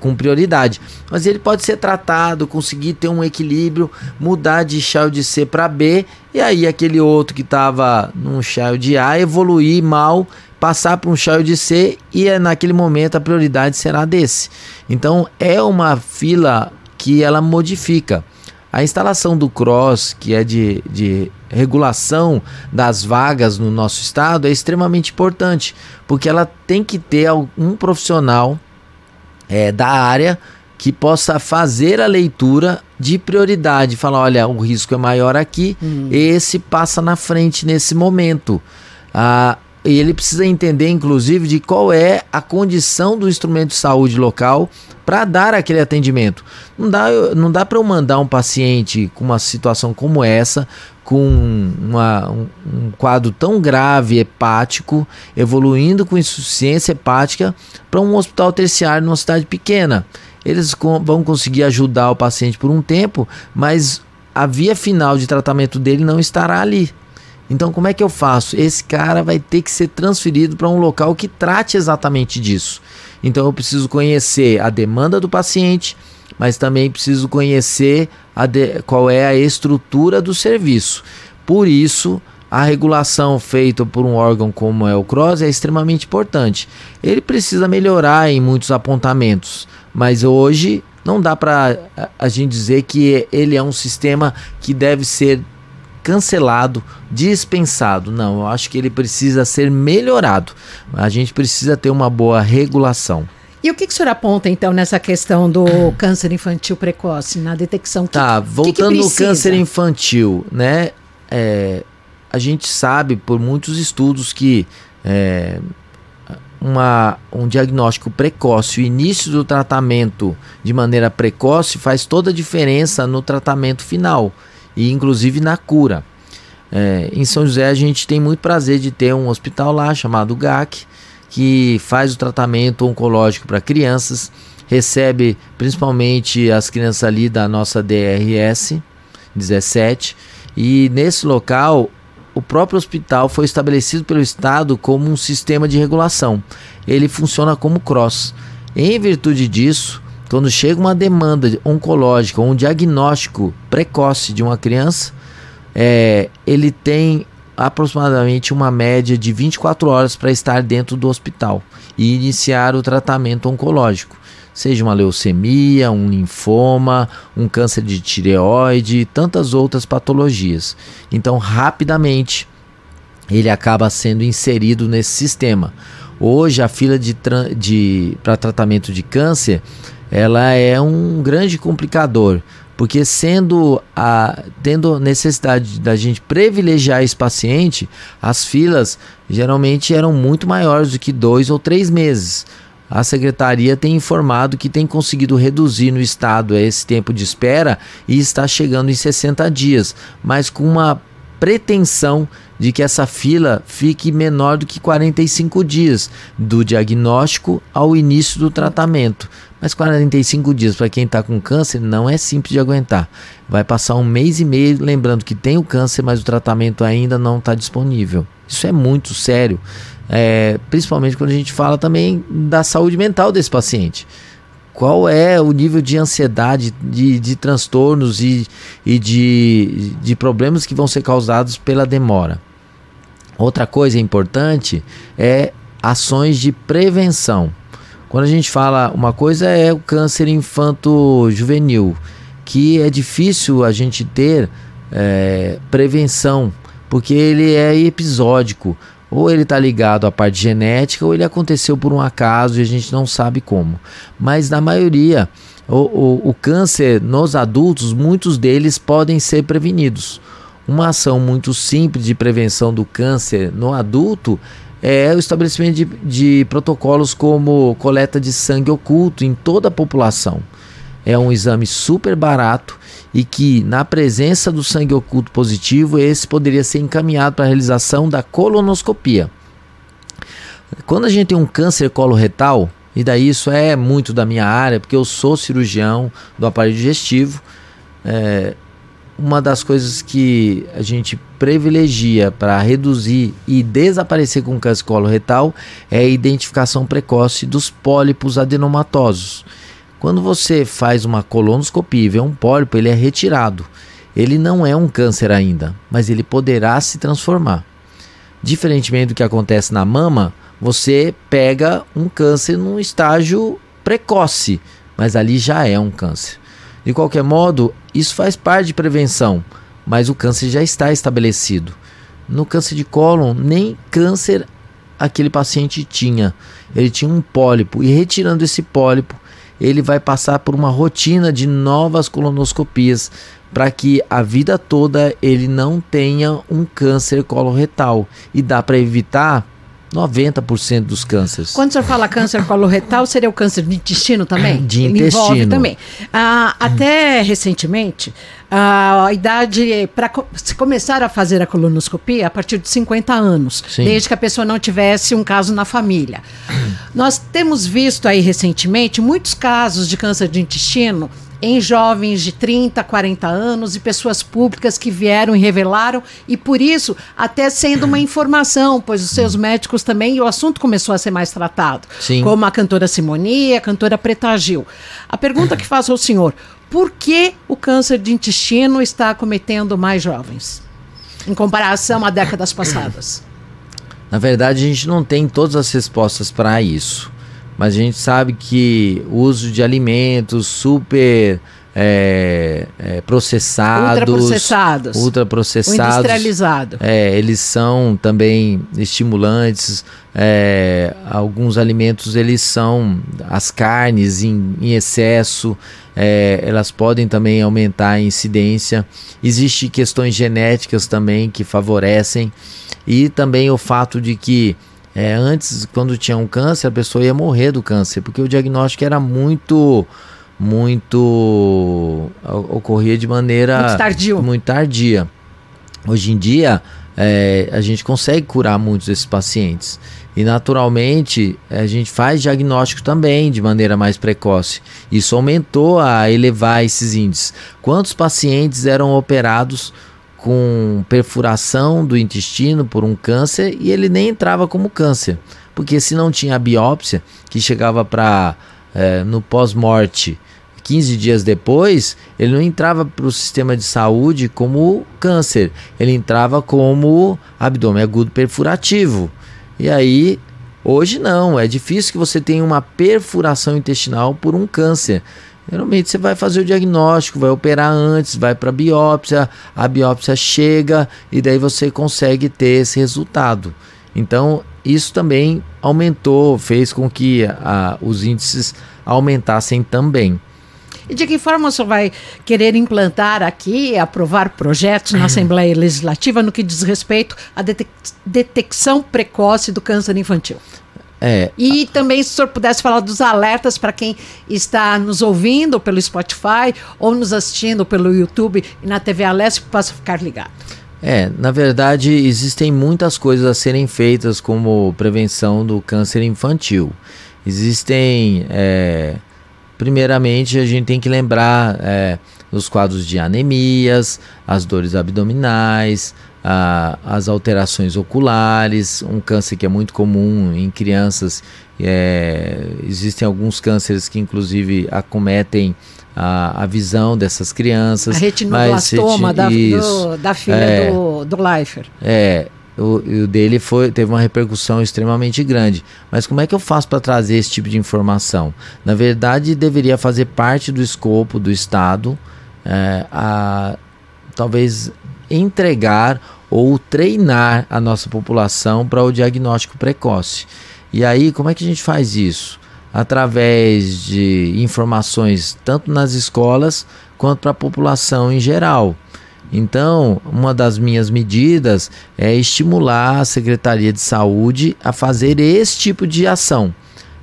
com prioridade. Mas ele pode ser tratado, conseguir ter um equilíbrio, mudar de child C para B, e aí aquele outro que estava num child A evoluir mal, passar para um child C, e é naquele momento a prioridade será desse. Então é uma fila que ela modifica. A instalação do CROSS, que é de, de regulação das vagas no nosso estado, é extremamente importante, porque ela tem que ter um profissional é, da área que possa fazer a leitura de prioridade, falar, olha, o risco é maior aqui, uhum. esse passa na frente nesse momento. Ah, e ele precisa entender, inclusive, de qual é a condição do instrumento de saúde local para dar aquele atendimento. Não dá, não dá para eu mandar um paciente com uma situação como essa, com uma, um, um, quadro tão grave hepático, evoluindo com insuficiência hepática, para um hospital terciário numa cidade pequena. Eles com, vão conseguir ajudar o paciente por um tempo, mas a via final de tratamento dele não estará ali. Então, como é que eu faço? Esse cara vai ter que ser transferido para um local que trate exatamente disso. Então, eu preciso conhecer a demanda do paciente, mas também preciso conhecer de, qual é a estrutura do serviço. Por isso, a regulação feita por um órgão como é o CROSS é extremamente importante. Ele precisa melhorar em muitos apontamentos, mas hoje não dá para a gente dizer que ele é um sistema que deve ser cancelado, dispensado. Não, eu acho que ele precisa ser melhorado. A gente precisa ter uma boa regulação. E o que, que o senhor aponta, então, nessa questão do [CLEARS THROAT] câncer infantil precoce, na detecção? Tá, que, voltando que que no câncer infantil, né? É, a gente sabe por muitos estudos que é, uma, um diagnóstico precoce, o início do tratamento de maneira precoce faz toda a diferença no tratamento final e inclusive na cura. É, em São José a gente tem muito prazer de ter um hospital lá chamado GAC, que faz o tratamento oncológico para crianças, recebe principalmente as crianças ali da nossa DRS 17, e nesse local o próprio hospital foi estabelecido pelo Estado como um sistema de regulação. Ele funciona como cross. Em virtude disso, quando chega uma demanda oncológica ou um diagnóstico precoce de uma criança, é, ele tem aproximadamente uma média de 24 horas para estar dentro do hospital e iniciar o tratamento oncológico, seja uma leucemia, um linfoma, um câncer de tireoide, tantas outras patologias. Então, rapidamente ele acaba sendo inserido nesse sistema. Hoje a fila de, de para tratamento de câncer ela é um grande complicador, porque sendo a tendo necessidade da gente privilegiar esse paciente, as filas geralmente eram muito maiores do que dois ou três meses. A secretaria tem informado que tem conseguido reduzir no estado esse tempo de espera e está chegando em 60 dias, mas com uma pretensão de que essa fila fique menor do que 45 dias do diagnóstico ao início do tratamento. Mas 45 dias para quem está com câncer não é simples de aguentar. Vai passar um mês e meio lembrando que tem o câncer, mas o tratamento ainda não está disponível. Isso é muito sério, é, principalmente quando a gente fala também da saúde mental desse paciente qual é o nível de ansiedade, de, de transtornos e, e de, de problemas que vão ser causados pela demora. Outra coisa importante é ações de prevenção. Quando a gente fala, uma coisa é o câncer infanto-juvenil, que é difícil a gente ter é, prevenção, porque ele é episódico. Ou ele está ligado à parte genética, ou ele aconteceu por um acaso e a gente não sabe como. Mas na maioria, o, o, o câncer nos adultos, muitos deles podem ser prevenidos. Uma ação muito simples de prevenção do câncer no adulto é o estabelecimento de, de protocolos como coleta de sangue oculto em toda a população. é um exame super barato e que, na presença do sangue oculto positivo, esse poderia ser encaminhado para a realização da colonoscopia. Quando a gente tem um câncer coloretal, e daí isso é muito da minha área, porque eu sou cirurgião do aparelho digestivo, é, uma das coisas que a gente privilegia para reduzir e desaparecer com câncer coloretal é a identificação precoce dos pólipos adenomatosos. Quando você faz uma colonoscopia e vê um pólipo, ele é retirado. Ele não é um câncer ainda, mas ele poderá se transformar. Diferentemente do que acontece na mama, você pega um câncer num estágio precoce, mas ali já é um câncer. De qualquer modo, isso faz parte de prevenção, mas o câncer já está estabelecido. No câncer de cólon, nem câncer aquele paciente tinha. Ele tinha um pólipo e retirando esse pólipo, ele vai passar por uma rotina de novas colonoscopias para que a vida toda ele não tenha um câncer coloretal e dá para evitar 90% dos cânceres. Quando o senhor fala câncer coloretal, seria o câncer de intestino também? De Ele intestino. Envolve também. Ah, até recentemente, a idade para se começar a fazer a colonoscopia a partir de 50 anos, Sim. desde que a pessoa não tivesse um caso na família. Nós temos visto aí recentemente muitos casos de câncer de intestino em jovens de 30, 40 anos e pessoas públicas que vieram e revelaram, e por isso, até sendo uma informação, pois os seus médicos também, e o assunto começou a ser mais tratado, Sim. como a cantora Simonia, a cantora Preta Gil. A pergunta que faço ao senhor: por que o câncer de intestino está acometendo mais jovens, em comparação a décadas passadas? Na verdade, a gente não tem todas as respostas para isso mas a gente sabe que o uso de alimentos super é, é, processados, ultraprocessados, ultraprocessados, industrializado. É, eles são também estimulantes. É, alguns alimentos eles são as carnes em, em excesso, é, elas podem também aumentar a incidência. Existem questões genéticas também que favorecem e também o fato de que é, antes, quando tinha um câncer, a pessoa ia morrer do câncer, porque o diagnóstico era muito muito ocorria de maneira muito, tardio. muito tardia. Hoje em dia, é, a gente consegue curar muitos desses pacientes. E naturalmente, a gente faz diagnóstico também de maneira mais precoce. Isso aumentou a elevar esses índices. Quantos pacientes eram operados com perfuração do intestino por um câncer e ele nem entrava como câncer, porque se não tinha biópsia que chegava para é, no pós-morte 15 dias depois, ele não entrava para o sistema de saúde como câncer, ele entrava como abdômen agudo perfurativo. E aí, hoje não, é difícil que você tenha uma perfuração intestinal por um câncer. Geralmente você vai fazer o diagnóstico, vai operar antes, vai para a biópsia, a biópsia chega e daí você consegue ter esse resultado. Então, isso também aumentou, fez com que a, os índices aumentassem também. E de que forma o senhor vai querer implantar aqui, aprovar projetos na [LAUGHS] Assembleia Legislativa no que diz respeito à detecção precoce do câncer infantil? É. E também, se o senhor pudesse falar dos alertas para quem está nos ouvindo pelo Spotify ou nos assistindo pelo YouTube e na TV que possa ficar ligado. É, na verdade, existem muitas coisas a serem feitas como prevenção do câncer infantil. Existem. É, primeiramente, a gente tem que lembrar é, os quadros de anemias, as dores abdominais, a, as alterações oculares, um câncer que é muito comum em crianças. É, existem alguns cânceres que, inclusive, acometem a, a visão dessas crianças. A retinoblastoma da, do, da filha é, do, do Leifer. É, o, o, dele foi, teve uma repercussão extremamente grande. Mas como é que eu faço para trazer esse tipo de informação? Na verdade, deveria fazer parte do escopo do Estado é, a talvez entregar ou treinar a nossa população para o diagnóstico precoce. E aí, como é que a gente faz isso? Através de informações tanto nas escolas quanto para a população em geral. Então, uma das minhas medidas é estimular a Secretaria de Saúde a fazer esse tipo de ação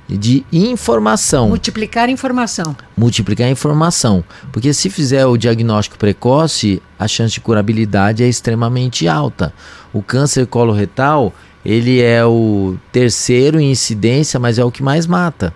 de informação. Multiplicar informação. Multiplicar informação. Porque se fizer o diagnóstico precoce, a chance de curabilidade é extremamente alta. O câncer coloretal, ele é o terceiro em incidência, mas é o que mais mata.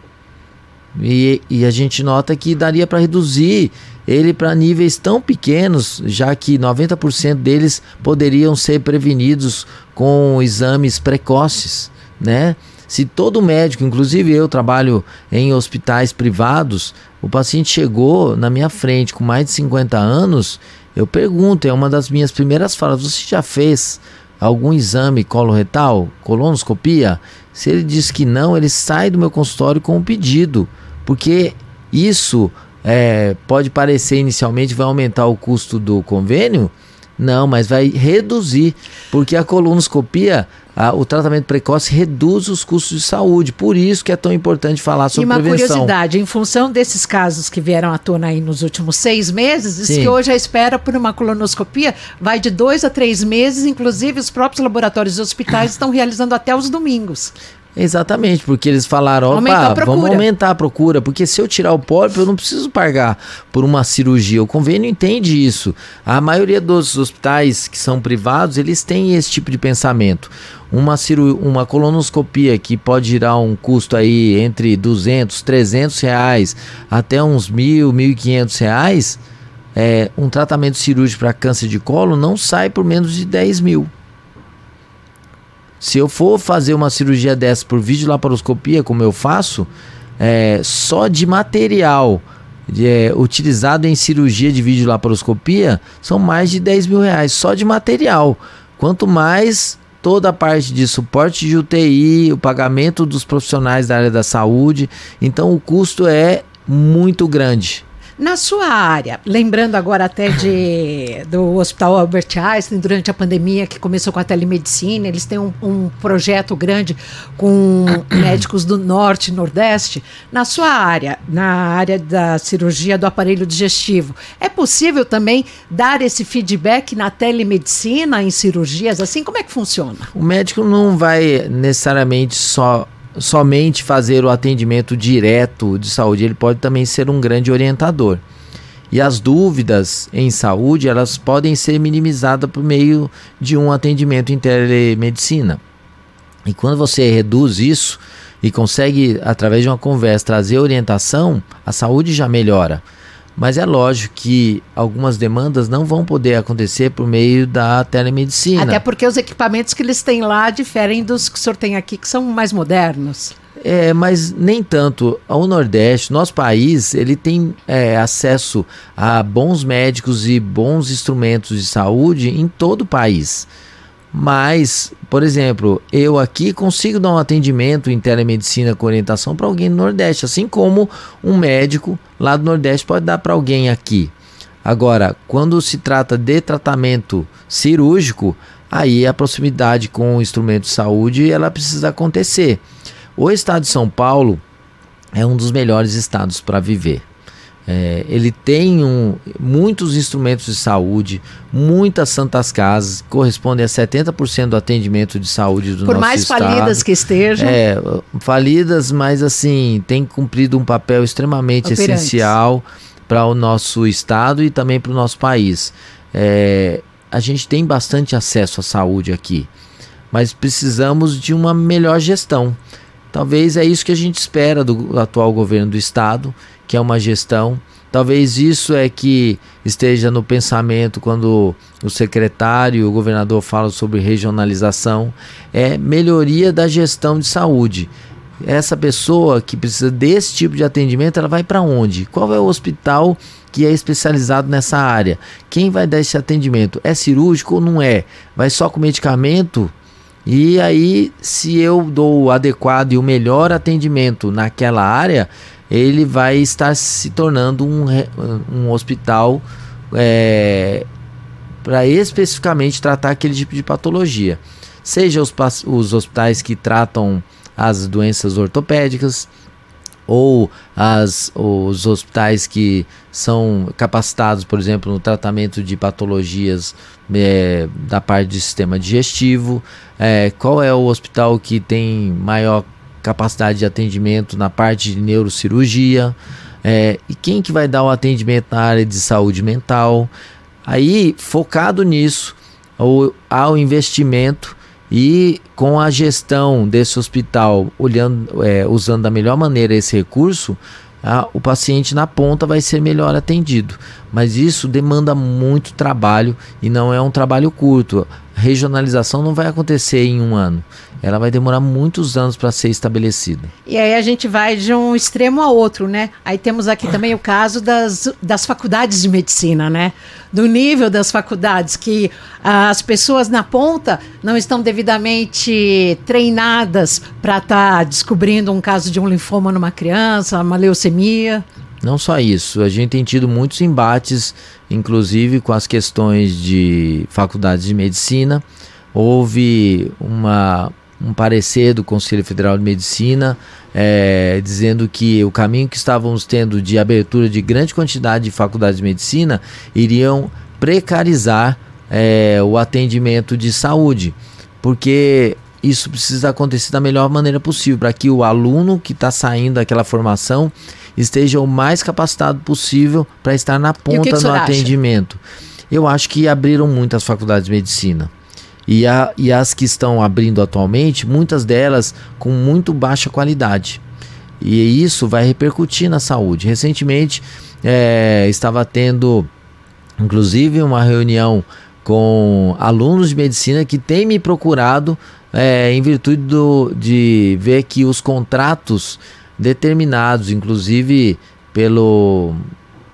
E, e a gente nota que daria para reduzir ele para níveis tão pequenos, já que 90% deles poderiam ser prevenidos com exames precoces, né? Se todo médico, inclusive eu trabalho em hospitais privados, o paciente chegou na minha frente com mais de 50 anos, eu pergunto, é uma das minhas primeiras falas, você já fez algum exame coloretal, colonoscopia? Se ele diz que não, ele sai do meu consultório com um pedido, porque isso é, pode parecer inicialmente vai aumentar o custo do convênio, não, mas vai reduzir, porque a colonoscopia, a, o tratamento precoce reduz os custos de saúde. Por isso que é tão importante falar sobre prevenção. E uma prevenção. curiosidade, em função desses casos que vieram à tona aí nos últimos seis meses, diz Sim. que hoje a espera por uma colonoscopia vai de dois a três meses, inclusive os próprios laboratórios e hospitais estão realizando até os domingos. Exatamente, porque eles falaram, opa, vamos aumentar a procura, porque se eu tirar o pólipo, eu não preciso pagar por uma cirurgia. O convênio entende isso. A maioria dos hospitais que são privados, eles têm esse tipo de pensamento. Uma, ciru uma colonoscopia que pode girar um custo aí entre 200, 300 reais até uns mil, 1.500 reais, é, um tratamento cirúrgico para câncer de colo não sai por menos de 10 mil. Se eu for fazer uma cirurgia dessa por videolaparoscopia, como eu faço, é, só de material é, utilizado em cirurgia de videolaparoscopia são mais de 10 mil reais, só de material. Quanto mais toda a parte de suporte de UTI, o pagamento dos profissionais da área da saúde, então o custo é muito grande. Na sua área, lembrando agora até de, [LAUGHS] do Hospital Albert Einstein, durante a pandemia, que começou com a telemedicina, eles têm um, um projeto grande com [CLEARS THROAT] médicos do Norte e Nordeste. Na sua área, na área da cirurgia do aparelho digestivo, é possível também dar esse feedback na telemedicina, em cirurgias assim? Como é que funciona? O médico não vai necessariamente só somente fazer o atendimento direto de saúde, ele pode também ser um grande orientador. E as dúvidas em saúde, elas podem ser minimizadas por meio de um atendimento em telemedicina. E quando você reduz isso e consegue, através de uma conversa, trazer orientação, a saúde já melhora. Mas é lógico que algumas demandas não vão poder acontecer por meio da telemedicina. Até porque os equipamentos que eles têm lá diferem dos que o senhor tem aqui, que são mais modernos. É, mas nem tanto. O Nordeste, nosso país, ele tem é, acesso a bons médicos e bons instrumentos de saúde em todo o país. Mas, por exemplo, eu aqui consigo dar um atendimento em telemedicina com orientação para alguém no Nordeste, assim como um médico lá do Nordeste pode dar para alguém aqui. Agora, quando se trata de tratamento cirúrgico, aí a proximidade com o instrumento de saúde ela precisa acontecer. O estado de São Paulo é um dos melhores estados para viver. É, ele tem um, muitos instrumentos de saúde, muitas santas casas, correspondem a 70% do atendimento de saúde do Por nosso mais estado. falidas que estejam. É, falidas, mas assim, tem cumprido um papel extremamente Operantes. essencial para o nosso estado e também para o nosso país. É, a gente tem bastante acesso à saúde aqui, mas precisamos de uma melhor gestão. Talvez é isso que a gente espera do atual governo do estado que é uma gestão. Talvez isso é que esteja no pensamento quando o secretário, o governador fala sobre regionalização, é melhoria da gestão de saúde. Essa pessoa que precisa desse tipo de atendimento, ela vai para onde? Qual é o hospital que é especializado nessa área? Quem vai dar esse atendimento? É cirúrgico ou não é? Vai só com medicamento? E aí, se eu dou o adequado e o melhor atendimento naquela área, ele vai estar se tornando um, um hospital é, para especificamente tratar aquele tipo de patologia. Seja os, os hospitais que tratam as doenças ortopédicas, ou as, os hospitais que são capacitados, por exemplo, no tratamento de patologias é, da parte do sistema digestivo, é, qual é o hospital que tem maior capacidade de atendimento na parte de neurocirurgia. É, e quem que vai dar o atendimento na área de saúde mental? Aí, focado nisso, há o investimento e com a gestão desse hospital olhando, é, usando da melhor maneira esse recurso, a, o paciente na ponta vai ser melhor atendido. Mas isso demanda muito trabalho e não é um trabalho curto. Regionalização não vai acontecer em um ano ela vai demorar muitos anos para ser estabelecida. E aí a gente vai de um extremo a outro, né? Aí temos aqui também o caso das, das faculdades de medicina, né? Do nível das faculdades, que as pessoas na ponta não estão devidamente treinadas para estar tá descobrindo um caso de um linfoma numa criança, uma leucemia. Não só isso, a gente tem tido muitos embates, inclusive com as questões de faculdades de medicina. Houve uma um parecer do Conselho Federal de Medicina é, dizendo que o caminho que estávamos tendo de abertura de grande quantidade de faculdades de medicina iriam precarizar é, o atendimento de saúde, porque isso precisa acontecer da melhor maneira possível para que o aluno que está saindo daquela formação esteja o mais capacitado possível para estar na ponta do atendimento. Acha? Eu acho que abriram muitas faculdades de medicina. E, a, e as que estão abrindo atualmente, muitas delas com muito baixa qualidade. E isso vai repercutir na saúde. Recentemente é, estava tendo, inclusive, uma reunião com alunos de medicina que têm me procurado é, em virtude do, de ver que os contratos determinados, inclusive pelo,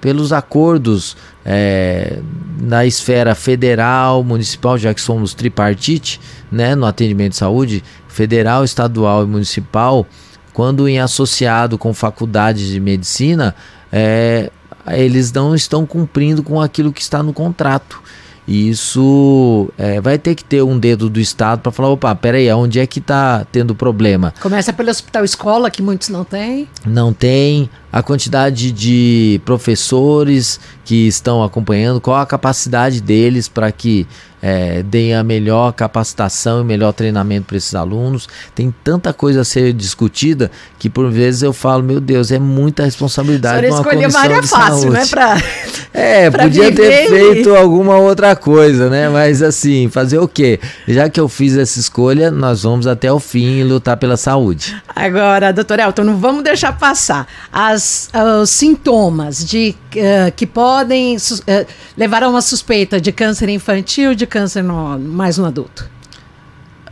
pelos acordos é, na esfera federal, municipal, já que somos tripartite, né, no atendimento de saúde, federal, estadual e municipal, quando em associado com faculdades de medicina, é, eles não estão cumprindo com aquilo que está no contrato. E isso é, vai ter que ter um dedo do Estado para falar: opa, peraí, onde é que está tendo problema? Começa pelo hospital escola, que muitos não têm. Não tem a quantidade de professores que estão acompanhando, qual a capacidade deles para que é, deem a melhor capacitação e melhor treinamento para esses alunos. Tem tanta coisa a ser discutida que por vezes eu falo, meu Deus, é muita responsabilidade. Você escolheu uma área fácil, né? Pra, [LAUGHS] é, pra podia ter feito alguma outra coisa, né? Mas assim, fazer o quê? Já que eu fiz essa escolha, nós vamos até o fim lutar pela saúde. Agora, doutor Elton, não vamos deixar passar. As as, os sintomas de, uh, que podem uh, levar a uma suspeita de câncer infantil, de câncer no, mais no adulto?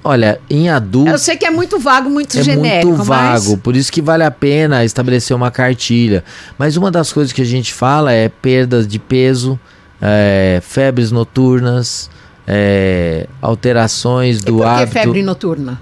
Olha, em adulto. Eu sei que é muito vago, muito é genérico. Muito vago, mas... por isso que vale a pena estabelecer uma cartilha. Mas uma das coisas que a gente fala é perdas de peso, é, febres noturnas, é, alterações do e por hábito. Que febre noturna?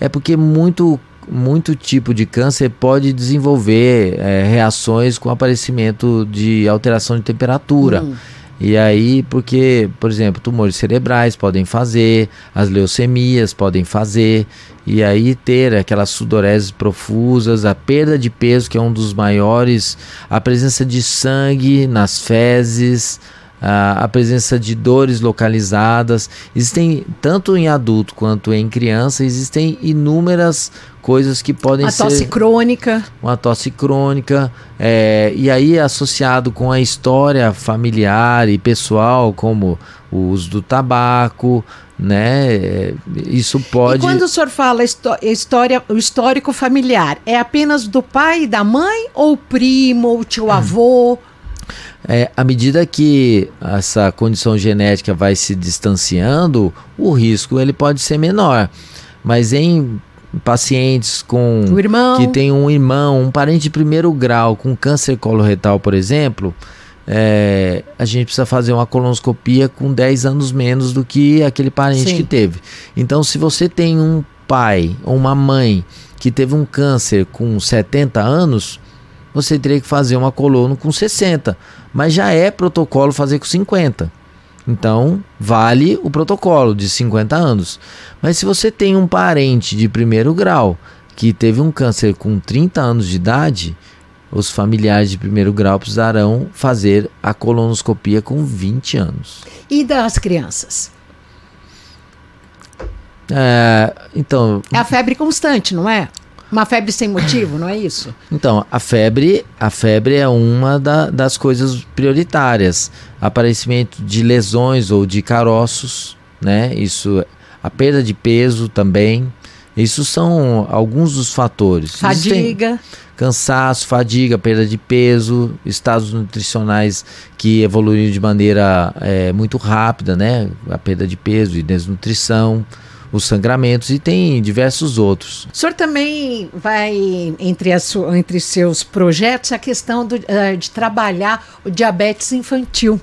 É porque muito muito tipo de câncer pode desenvolver é, reações com aparecimento de alteração de temperatura. Hum. E aí, porque, por exemplo, tumores cerebrais podem fazer, as leucemias podem fazer, e aí ter aquelas sudoreses profusas, a perda de peso, que é um dos maiores, a presença de sangue nas fezes, a, a presença de dores localizadas. Existem, tanto em adulto quanto em criança, existem inúmeras coisas que podem uma ser. Uma tosse crônica. Uma tosse crônica. É, e aí, associado com a história familiar e pessoal, como o uso do tabaco, né? É, isso pode. E quando o senhor fala história, o histórico familiar, é apenas do pai e da mãe, ou primo, ou tio avô? É, à medida que essa condição genética vai se distanciando, o risco ele pode ser menor. Mas em pacientes com que tem um irmão, um parente de primeiro grau com câncer coloretal, por exemplo, é, a gente precisa fazer uma colonoscopia com 10 anos menos do que aquele parente Sim. que teve. Então, se você tem um pai ou uma mãe que teve um câncer com 70 anos, você teria que fazer uma colono com 60, mas já é protocolo fazer com 50. Então, vale o protocolo de 50 anos. Mas se você tem um parente de primeiro grau que teve um câncer com 30 anos de idade, os familiares de primeiro grau precisarão fazer a colonoscopia com 20 anos. E das crianças? É, então. É a febre constante, não é? Uma febre sem motivo, não é isso? Então, a febre, a febre é uma da, das coisas prioritárias. Aparecimento de lesões ou de caroços, né? Isso, a perda de peso também. Isso são alguns dos fatores. Fadiga. cansaço, fadiga, perda de peso, estados nutricionais que evoluíram de maneira é, muito rápida, né? A perda de peso e desnutrição os sangramentos e tem diversos outros. O senhor também vai, entre, as, entre seus projetos, a questão do, uh, de trabalhar o diabetes infantil.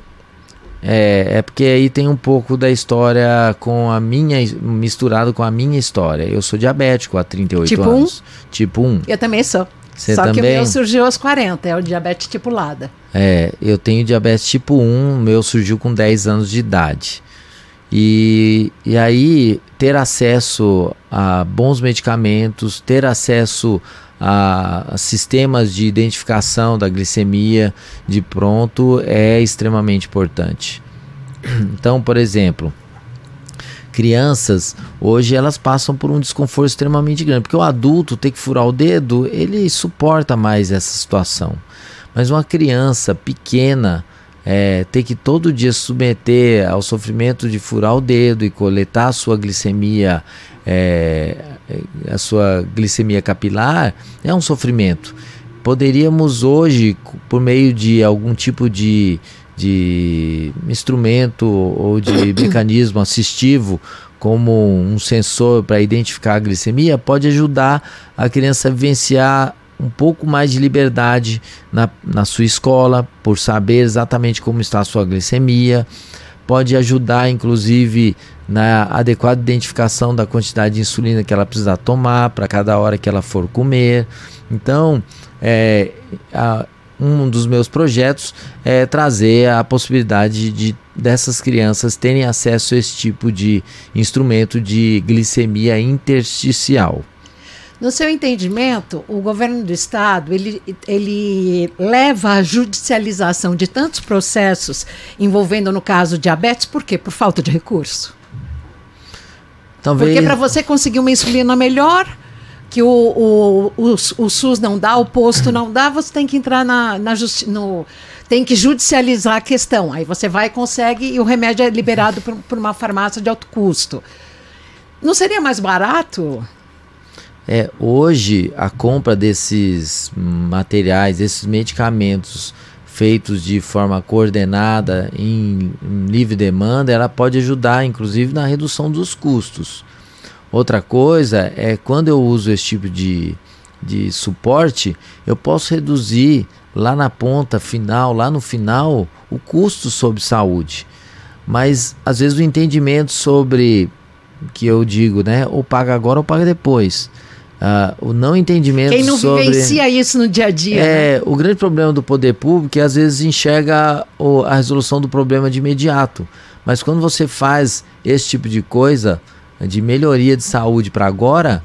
É, é porque aí tem um pouco da história com a minha, misturado com a minha história. Eu sou diabético há 38 tipo anos. Um? Tipo 1. Eu também sou. Você Só também? que o meu surgiu aos 40, é o diabetes tipulada. É, eu tenho diabetes tipo 1, o meu surgiu com 10 anos de idade. E, e aí, ter acesso a bons medicamentos, ter acesso a, a sistemas de identificação da glicemia de pronto é extremamente importante. [CLEARS THROAT] Então, por exemplo, crianças hoje elas passam por um desconforto extremamente grande, porque o adulto tem que furar o dedo, ele suporta mais essa situação. Mas uma criança pequena, é, ter que todo dia submeter ao sofrimento de furar o dedo e coletar a sua glicemia, é, a sua glicemia capilar, é um sofrimento. Poderíamos hoje, por meio de algum tipo de, de instrumento ou de [COUGHS] mecanismo assistivo, como um sensor para identificar a glicemia, pode ajudar a criança a vivenciar um pouco mais de liberdade na, na sua escola, por saber exatamente como está a sua glicemia, pode ajudar inclusive na adequada identificação da quantidade de insulina que ela precisa tomar para cada hora que ela for comer. Então, é, a, um dos meus projetos é trazer a possibilidade de dessas crianças terem acesso a esse tipo de instrumento de glicemia intersticial. No seu entendimento, o governo do estado ele, ele leva à judicialização de tantos processos envolvendo, no caso, diabetes, por quê? Por falta de recurso. Talvez... Porque para você conseguir uma insulina melhor, que o, o, o, o, SUS não dá, o posto não dá, você tem que entrar na, na justi no tem que judicializar a questão. Aí você vai e consegue e o remédio é liberado por, por uma farmácia de alto custo. Não seria mais barato? É, hoje a compra desses materiais, desses medicamentos feitos de forma coordenada em, em livre demanda, ela pode ajudar inclusive na redução dos custos. Outra coisa é quando eu uso esse tipo de, de suporte, eu posso reduzir lá na ponta final, lá no final, o custo sobre saúde. Mas às vezes o entendimento sobre que eu digo, né, ou paga agora ou paga depois. Uh, o não entendimento Quem não sobre... vivencia isso no dia a dia. É, né? o grande problema do poder público é às vezes enxerga o, a resolução do problema de imediato. Mas quando você faz esse tipo de coisa, de melhoria de saúde para agora,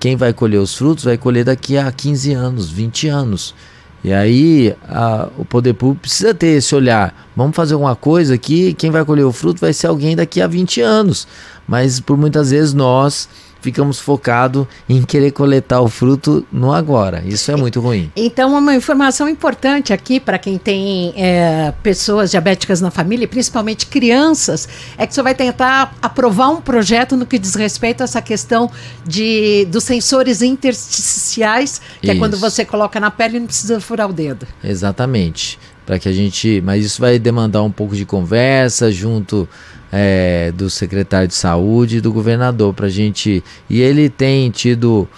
quem vai colher os frutos vai colher daqui a 15 anos, 20 anos. E aí a, o poder público precisa ter esse olhar. Vamos fazer alguma coisa aqui, quem vai colher o fruto vai ser alguém daqui a 20 anos. Mas por muitas vezes nós ficamos focados em querer coletar o fruto no agora. Isso é muito ruim. Então, uma informação importante aqui para quem tem é, pessoas diabéticas na família, principalmente crianças, é que você vai tentar aprovar um projeto no que diz respeito a essa questão de, dos sensores intersticiais, que isso. é quando você coloca na pele e não precisa furar o dedo. Exatamente. Para que a gente. Mas isso vai demandar um pouco de conversa junto é, do secretário de saúde e do governador para gente. E ele tem tido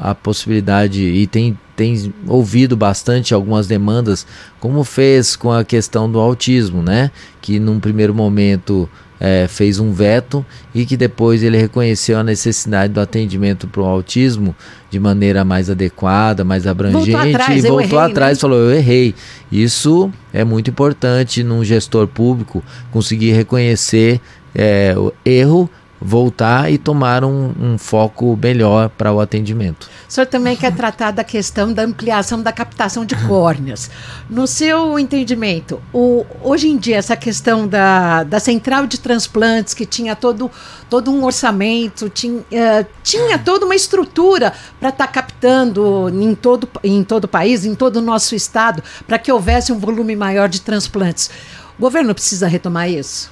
a possibilidade e tem, tem ouvido bastante algumas demandas, como fez com a questão do autismo, né? Que num primeiro momento é, fez um veto e que depois ele reconheceu a necessidade do atendimento para o autismo de maneira mais adequada, mais abrangente voltou atrás, e voltou errei, atrás né? e falou: Eu errei. Isso é muito importante num gestor público conseguir reconhecer é, o erro voltar e tomar um, um foco melhor para o atendimento. O senhor também quer tratar da questão da ampliação da captação de córneas. No seu entendimento, o, hoje em dia, essa questão da, da central de transplantes, que tinha todo, todo um orçamento, tinha, uh, tinha toda uma estrutura para estar tá captando em todo, em todo o país, em todo o nosso estado, para que houvesse um volume maior de transplantes. O governo precisa retomar isso?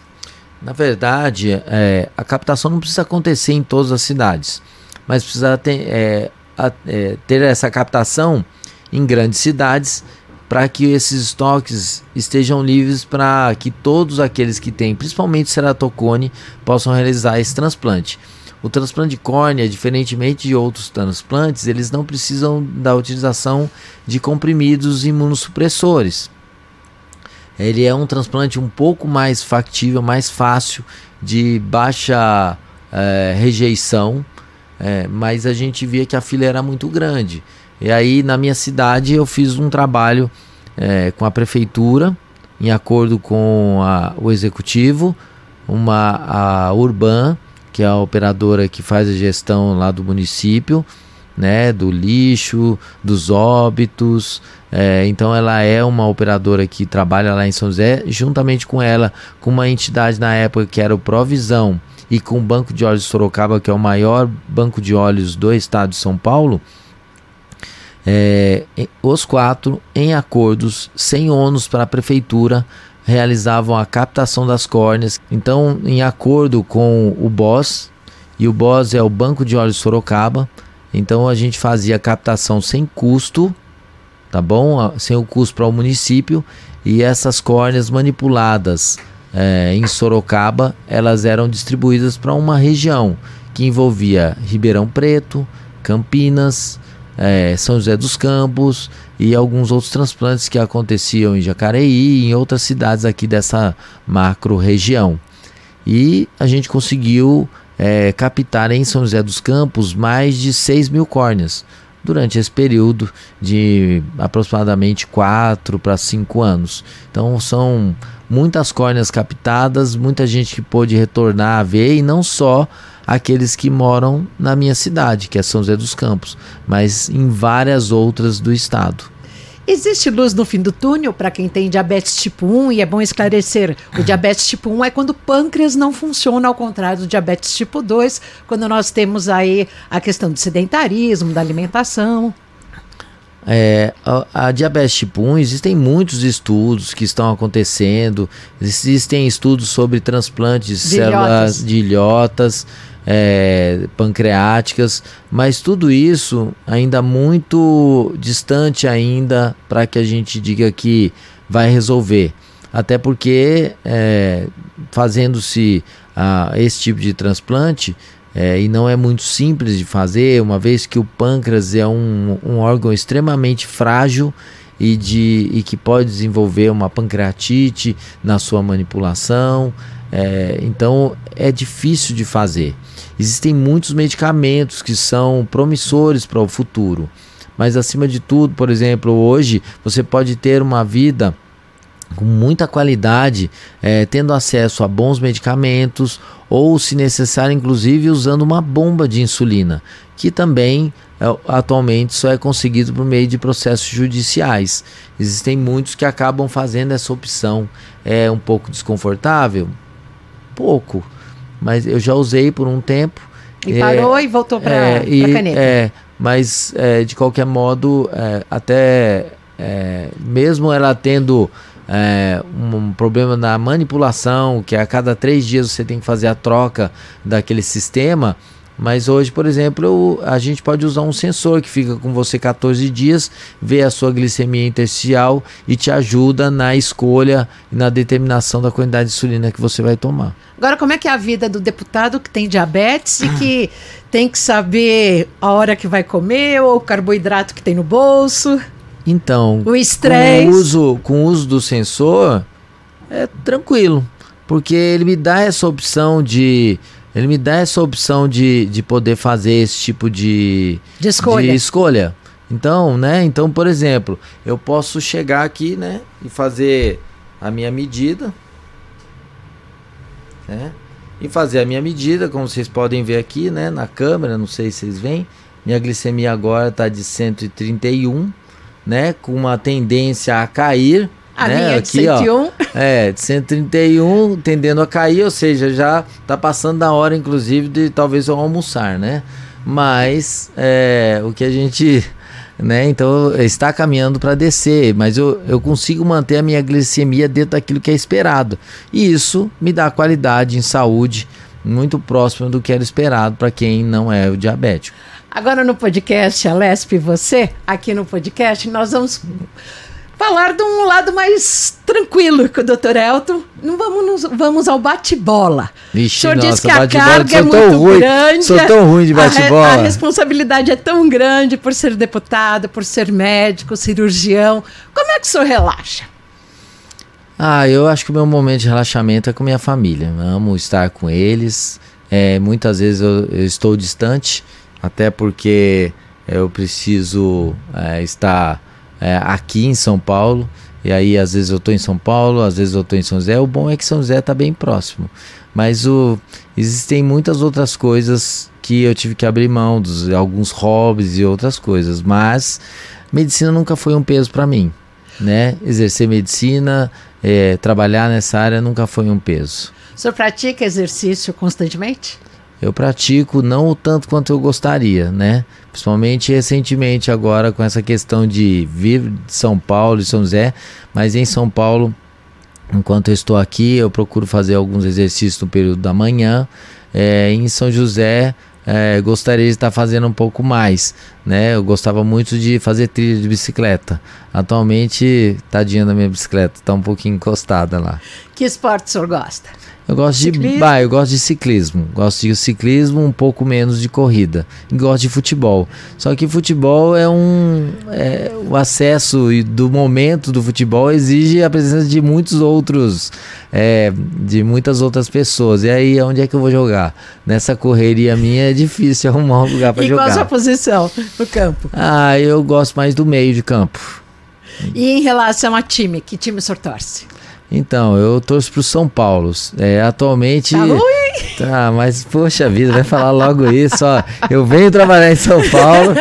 Na verdade, é, a captação não precisa acontecer em todas as cidades, mas precisa ter, é, a, é, ter essa captação em grandes cidades para que esses estoques estejam livres para que todos aqueles que têm, principalmente ceratocone, possam realizar esse transplante. O transplante de córnea, diferentemente de outros transplantes, eles não precisam da utilização de comprimidos imunossupressores ele é um transplante um pouco mais factível, mais fácil, de baixa é, rejeição, é, mas a gente via que a fila era muito grande. E aí na minha cidade eu fiz um trabalho é, com a prefeitura, em acordo com a, o executivo, uma a Urban, que é a operadora que faz a gestão lá do município, né, do lixo, dos óbitos. É, então ela é uma operadora que trabalha lá em São José, juntamente com ela, com uma entidade na época que era o Provisão e com o Banco de Olhos de Sorocaba, que é o maior banco de olhos do estado de São Paulo. É, os quatro, em acordos sem ônus para a prefeitura, realizavam a captação das córneas. Então, em acordo com o BOS, e o BOS é o Banco de Olhos de Sorocaba, então a gente fazia captação sem custo, tá bom? Sem o custo para o município e essas córneas manipuladas é, em Sorocaba, elas eram distribuídas para uma região que envolvia Ribeirão Preto, Campinas, é, São José dos Campos e alguns outros transplantes que aconteciam em Jacareí e em outras cidades aqui dessa macro região. E a gente conseguiu é, captar em São José dos Campos mais de 6 mil córneas durante esse período de aproximadamente 4 para 5 anos. Então são muitas córneas captadas, muita gente que pôde retornar a ver e não só aqueles que moram na minha cidade, que é São José dos Campos, mas em várias outras do estado. Existe luz no fim do túnel para quem tem diabetes tipo 1 e é bom esclarecer. O diabetes tipo 1 é quando o pâncreas não funciona, ao contrário do diabetes tipo 2, quando nós temos aí a questão do sedentarismo, da alimentação. É, a, a, diabetes tipo 1, existem muitos estudos que estão acontecendo, existem estudos sobre transplantes de, de células de ilhotas, é, pancreáticas, mas tudo isso ainda muito distante ainda para que a gente diga que vai resolver. Até porque é, fazendo-se ah, esse tipo de transplante, é, e não é muito simples de fazer, uma vez que o pâncreas é um, um órgão extremamente frágil e, de, e que pode desenvolver uma pancreatite na sua manipulação. É, então é difícil de fazer. Existem muitos medicamentos que são promissores para o futuro, mas acima de tudo, por exemplo, hoje você pode ter uma vida com muita qualidade, é, tendo acesso a bons medicamentos ou, se necessário, inclusive usando uma bomba de insulina, que também é, atualmente só é conseguido por meio de processos judiciais. Existem muitos que acabam fazendo essa opção. É um pouco desconfortável? pouco, mas eu já usei por um tempo. E é, parou e voltou para é, a caneta. É, mas é, de qualquer modo, é, até é, mesmo ela tendo é, um problema na manipulação, que a cada três dias você tem que fazer a troca daquele sistema, mas hoje, por exemplo, a gente pode usar um sensor que fica com você 14 dias, vê a sua glicemia intersticial e te ajuda na escolha e na determinação da quantidade de insulina que você vai tomar. Agora, como é que é a vida do deputado que tem diabetes e que [CLEARS THROAT] tem que saber a hora que vai comer ou o carboidrato que tem no bolso? Então, o estresse. Com o uso, com o uso do sensor, é tranquilo, porque ele me dá essa opção de ele me dá essa opção de, de poder fazer esse tipo de, de escolha. De escolha. Então, né? Então, por exemplo, eu posso chegar aqui, né? E fazer a minha medida, né? e fazer a minha medida, como vocês podem ver aqui, né, na câmera, não sei se vocês veem. Minha glicemia agora está de 131, né, com uma tendência a cair. A né, minha é de 101. Ó, é, de 131, tendendo a cair, ou seja, já está passando da hora, inclusive, de talvez eu almoçar, né? Mas é, o que a gente né? Então está caminhando para descer, mas eu, eu consigo manter a minha glicemia dentro daquilo que é esperado. E isso me dá qualidade em saúde muito próximo do que era esperado para quem não é o diabético. Agora no podcast Alesp você, aqui no podcast, nós vamos falar de um lado mais tranquilo com o Dr. Elton. Não vamos, vamos ao bate-bola. O senhor nossa, disse que a carga é muito ruim, grande. Sou tão ruim de bate-bola. A, a, responsabilidade é tão grande por ser deputado, por ser médico, cirurgião. Como é que o senhor relaxa? Ah, eu acho que o meu momento de relaxamento é com minha família. Eu amo estar com eles. É, muitas vezes eu, eu, estou distante, até porque eu preciso é, estar é, aqui em São Paulo. E aí, às vezes eu estou em São Paulo, às vezes eu estou em São José. O bom é que São José está bem próximo. Mas o, existem muitas outras coisas que eu tive que abrir mão, dos, alguns hobbies e outras coisas. Mas medicina nunca foi um peso para mim. Né? Exercer medicina, é, trabalhar nessa área nunca foi um peso. O senhor pratica exercício constantemente? Eu pratico não o tanto quanto eu gostaria, né? Principalmente recentemente agora com essa questão de vir de São Paulo e São José, mas em São Paulo, enquanto eu estou aqui, eu procuro fazer alguns exercícios no período da manhã. É, em São José, é, gostaria de estar fazendo um pouco mais, né? Eu gostava muito de fazer trilha de bicicleta. Atualmente, tadinha da minha bicicleta, está um pouquinho encostada lá. Que esporte o senhor gosta? Eu gosto ciclismo? de, bah, eu gosto de ciclismo. Gosto de ciclismo, um pouco menos de corrida. E gosto de futebol. Só que futebol é um é, o acesso e do momento do futebol exige a presença de muitos outros é, de muitas outras pessoas. E aí onde é que eu vou jogar? Nessa correria minha é difícil [LAUGHS] arrumar um lugar para jogar. E qual a sua posição no campo? Ah, eu gosto mais do meio de campo. E em relação a time, que time o senhor torce? Então, eu torço pro São Paulo. É, atualmente. Tá ruim? Tá, mas poxa vida, vai falar logo isso, ó. Eu venho trabalhar em São Paulo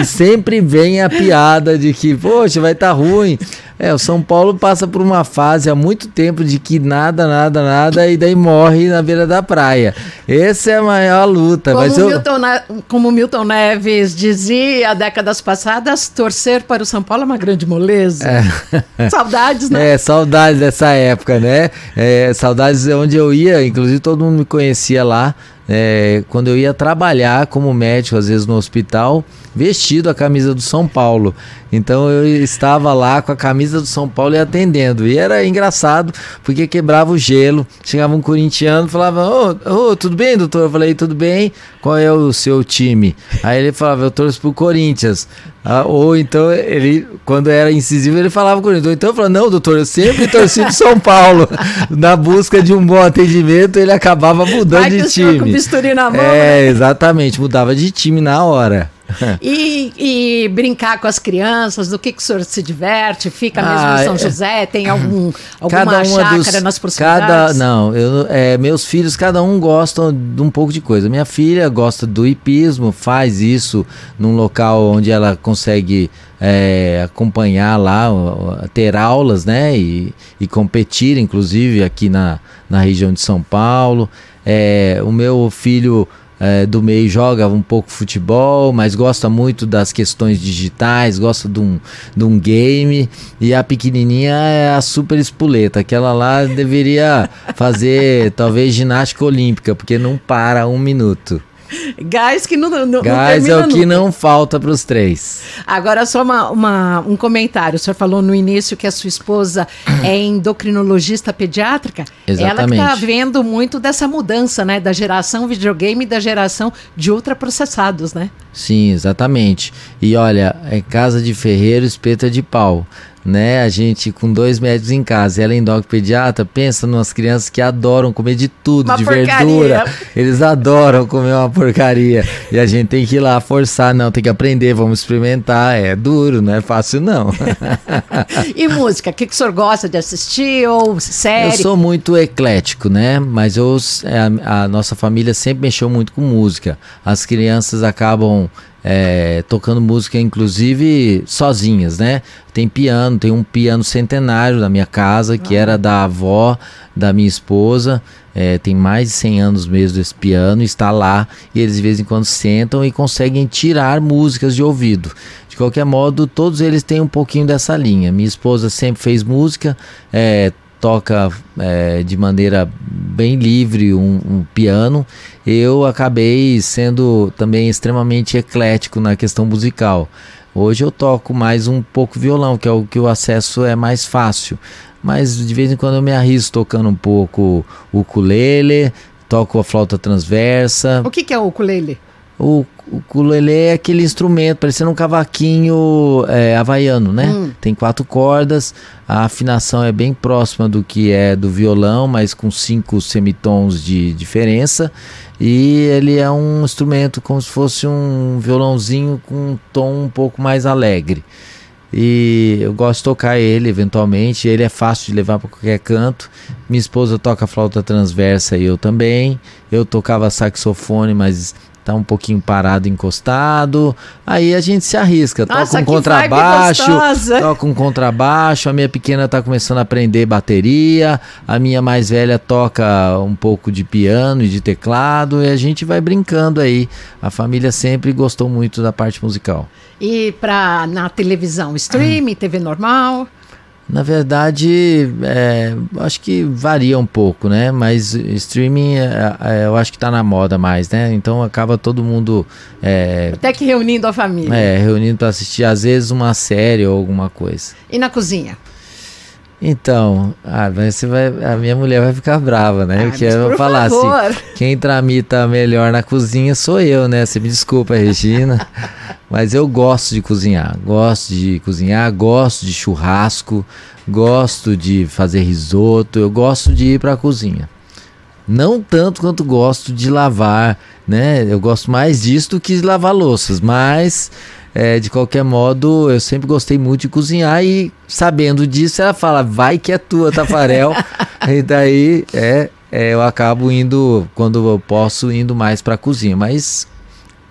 e sempre vem a piada de que, poxa, vai estar tá ruim. É, o São Paulo passa por uma fase há muito tempo de que nada, nada, nada, e daí morre na beira da praia. Essa é a maior luta. Como, mas eu... Milton, como Milton Neves dizia décadas passadas, torcer para o São Paulo é uma grande moleza. É. [LAUGHS] Saudades, né? É, saudades dessa época, né? É, saudades onde eu ia, inclusive todo mundo me conhecia lá. É, quando eu ia trabalhar como médico, às vezes no hospital, vestido a camisa do São Paulo. Então eu estava lá com a camisa do São Paulo e atendendo. E era engraçado, porque quebrava o gelo. Chegava um corintiano e falava: Ô, oh, tudo bem, doutor? Eu falei: Tudo bem, qual é o seu time? Aí ele falava: Eu torço pro Corinthians. Ah, ou então ele, quando era incisivo, ele falava Corinthians. Ou então eu falava: Não, doutor, eu sempre torci pro São Paulo. [LAUGHS] Na busca de um bom atendimento, ele acabava mudando Vai de time. Com bisturi na mão, é, né? exatamente, mudava de time na hora. [LAUGHS] e, e, brincar com as crianças, do que, que o senhor se diverte? Fica mesmo ah, em São é. José? Tem algum, alguma chácara dos, nas proximidades? Cada, não, eu, é, meus filhos, cada um gostam de um pouco de coisa. Minha filha gosta do hipismo, faz isso num local onde ela consegue é, acompanhar lá, ter aulas, né? E, e competir, inclusive, aqui na, na região de São Paulo. É, o meu filho é, do meio joga um pouco futebol, mas gosta muito das questões digitais, gosta de um, de um game. E a pequenininha é a super espuleta. Aquela lá deveria fazer [LAUGHS] talvez ginástica olímpica, porque não para um minuto. Gás que não, não Gás não é o que nunca. não falta para os três. Agora, só uma, uma, um comentário. O senhor falou no início que a sua esposa [CLEARS THROAT] é endocrinologista pediátrica. Exatamente. Ela está vendo muito dessa mudança, né? Da geração videogame e da geração de ultraprocessados, né? Sim, exatamente. E olha, é casa de ferreiro, espeta de pau. Né? A gente com dois médicos em casa, ela é pediatra, pensa nas crianças que adoram comer de tudo, uma de porcaria. verdura. Eles adoram comer uma porcaria. E a gente tem que ir lá forçar, não, tem que aprender, vamos experimentar. É duro, não é fácil não. [LAUGHS] e música, o que, que o senhor gosta de assistir ou série? Eu sou muito eclético, né? Mas eu, é, a, a nossa família sempre mexeu muito com música. As crianças acabam é, tocando música, inclusive sozinhas, né? Tem piano, tem um piano centenário na minha casa, que era da avó da minha esposa. É, tem mais de 100 anos mesmo esse piano, está lá e eles de vez em quando sentam e conseguem tirar músicas de ouvido. De qualquer modo, todos eles têm um pouquinho dessa linha. Minha esposa sempre fez música, é, toca é, de maneira bem livre um, um, piano, eu acabei sendo também extremamente eclético na questão musical. Hoje eu toco mais um pouco violão, que é o que o acesso é mais fácil. Mas de vez em quando eu me arrisco tocando um pouco o ukulele, toco a flauta transversa. O que, que é o ukulele? O, o ukulele é aquele instrumento, parecendo um cavaquinho é, havaiano, né? Hum. Tem quatro cordas, a afinação é bem próxima do que é do violão, mas com cinco semitons de diferença. E ele é um instrumento como se fosse um violãozinho com um tom um pouco mais alegre. E eu gosto de tocar ele eventualmente. Ele é fácil de levar para qualquer canto. Minha esposa toca flauta transversa e eu também. Eu tocava saxofone, mas tá um pouquinho parado, encostado. Aí a gente se arrisca, Nossa, toca um contrabaixo, toca um contrabaixo. A minha pequena tá começando a aprender bateria, a minha mais velha toca um pouco de piano e de teclado e a gente vai brincando aí. A família sempre gostou muito da parte musical. E para na televisão, streaming, [CLEARS THROAT] TV normal? Na verdade, é, acho que varia um pouco, né? Mas streaming, é, é, eu acho que está na moda mais, né? Então acaba todo mundo. É, Até que reunindo a família. É, reunindo para assistir, às vezes, uma série ou alguma coisa. E na cozinha? Então, ah, você vai, a minha mulher vai ficar brava, né? Ah, Porque eu vou falar assim, favor. assim, quem tramita melhor na cozinha sou eu, né? Você me desculpa, Regina, mas eu gosto de cozinhar, gosto de cozinhar, gosto de churrasco, gosto de fazer risoto, eu gosto de ir para a cozinha. Não tanto quanto gosto de lavar, né? Eu gosto mais disso do que de lavar louças, mas é, de qualquer modo, eu sempre gostei muito de cozinhar e sabendo disso, ela fala, vai que é tua, Tafarel. [LAUGHS] e daí é, é, eu acabo indo, quando eu posso, indo mais para a cozinha. Mas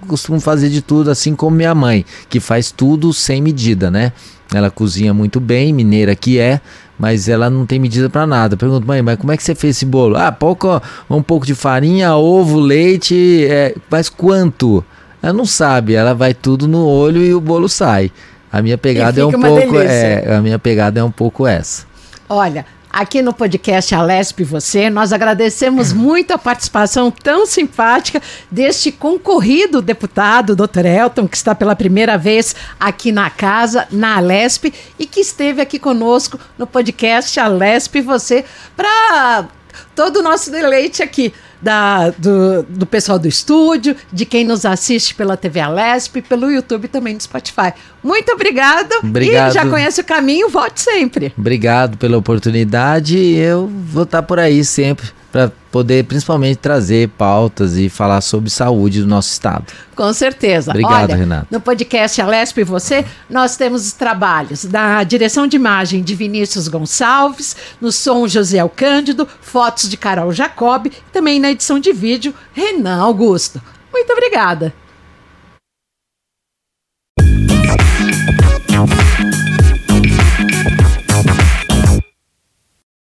costumo fazer de tudo, assim como minha mãe, que faz tudo sem medida, né? Ela cozinha muito bem, mineira que é, mas ela não tem medida para nada. Pergunto, mãe, mas como é que você fez esse bolo? Ah, pouco, um pouco de farinha, ovo, leite, é, mas quanto? Ela não sabe, ela vai tudo no olho e o bolo sai. A minha pegada é um pouco é, a minha pegada é um pouco essa. Olha, aqui no podcast Alesp Você, nós agradecemos [LAUGHS] muito a participação tão simpática deste concorrido deputado, Dr. Elton, que está pela primeira vez aqui na casa, na Alesp, e que esteve aqui conosco no podcast Alesp Você, para todo o nosso deleite aqui da, do, do pessoal do estúdio, de quem nos assiste pela TV Alesp, pelo YouTube também no Spotify. Muito obrigada. Obrigado. E já conhece o caminho, volte sempre. Obrigado pela oportunidade. Eu vou estar por aí sempre para poder principalmente trazer pautas e falar sobre saúde do nosso estado. Com certeza. Obrigado, Olha, Renato. No podcast Alesp e Você, nós temos os trabalhos da direção de imagem de Vinícius Gonçalves, no som José Cândido, fotos de Carol Jacob, também na edição de vídeo Renan Augusto. Muito obrigada.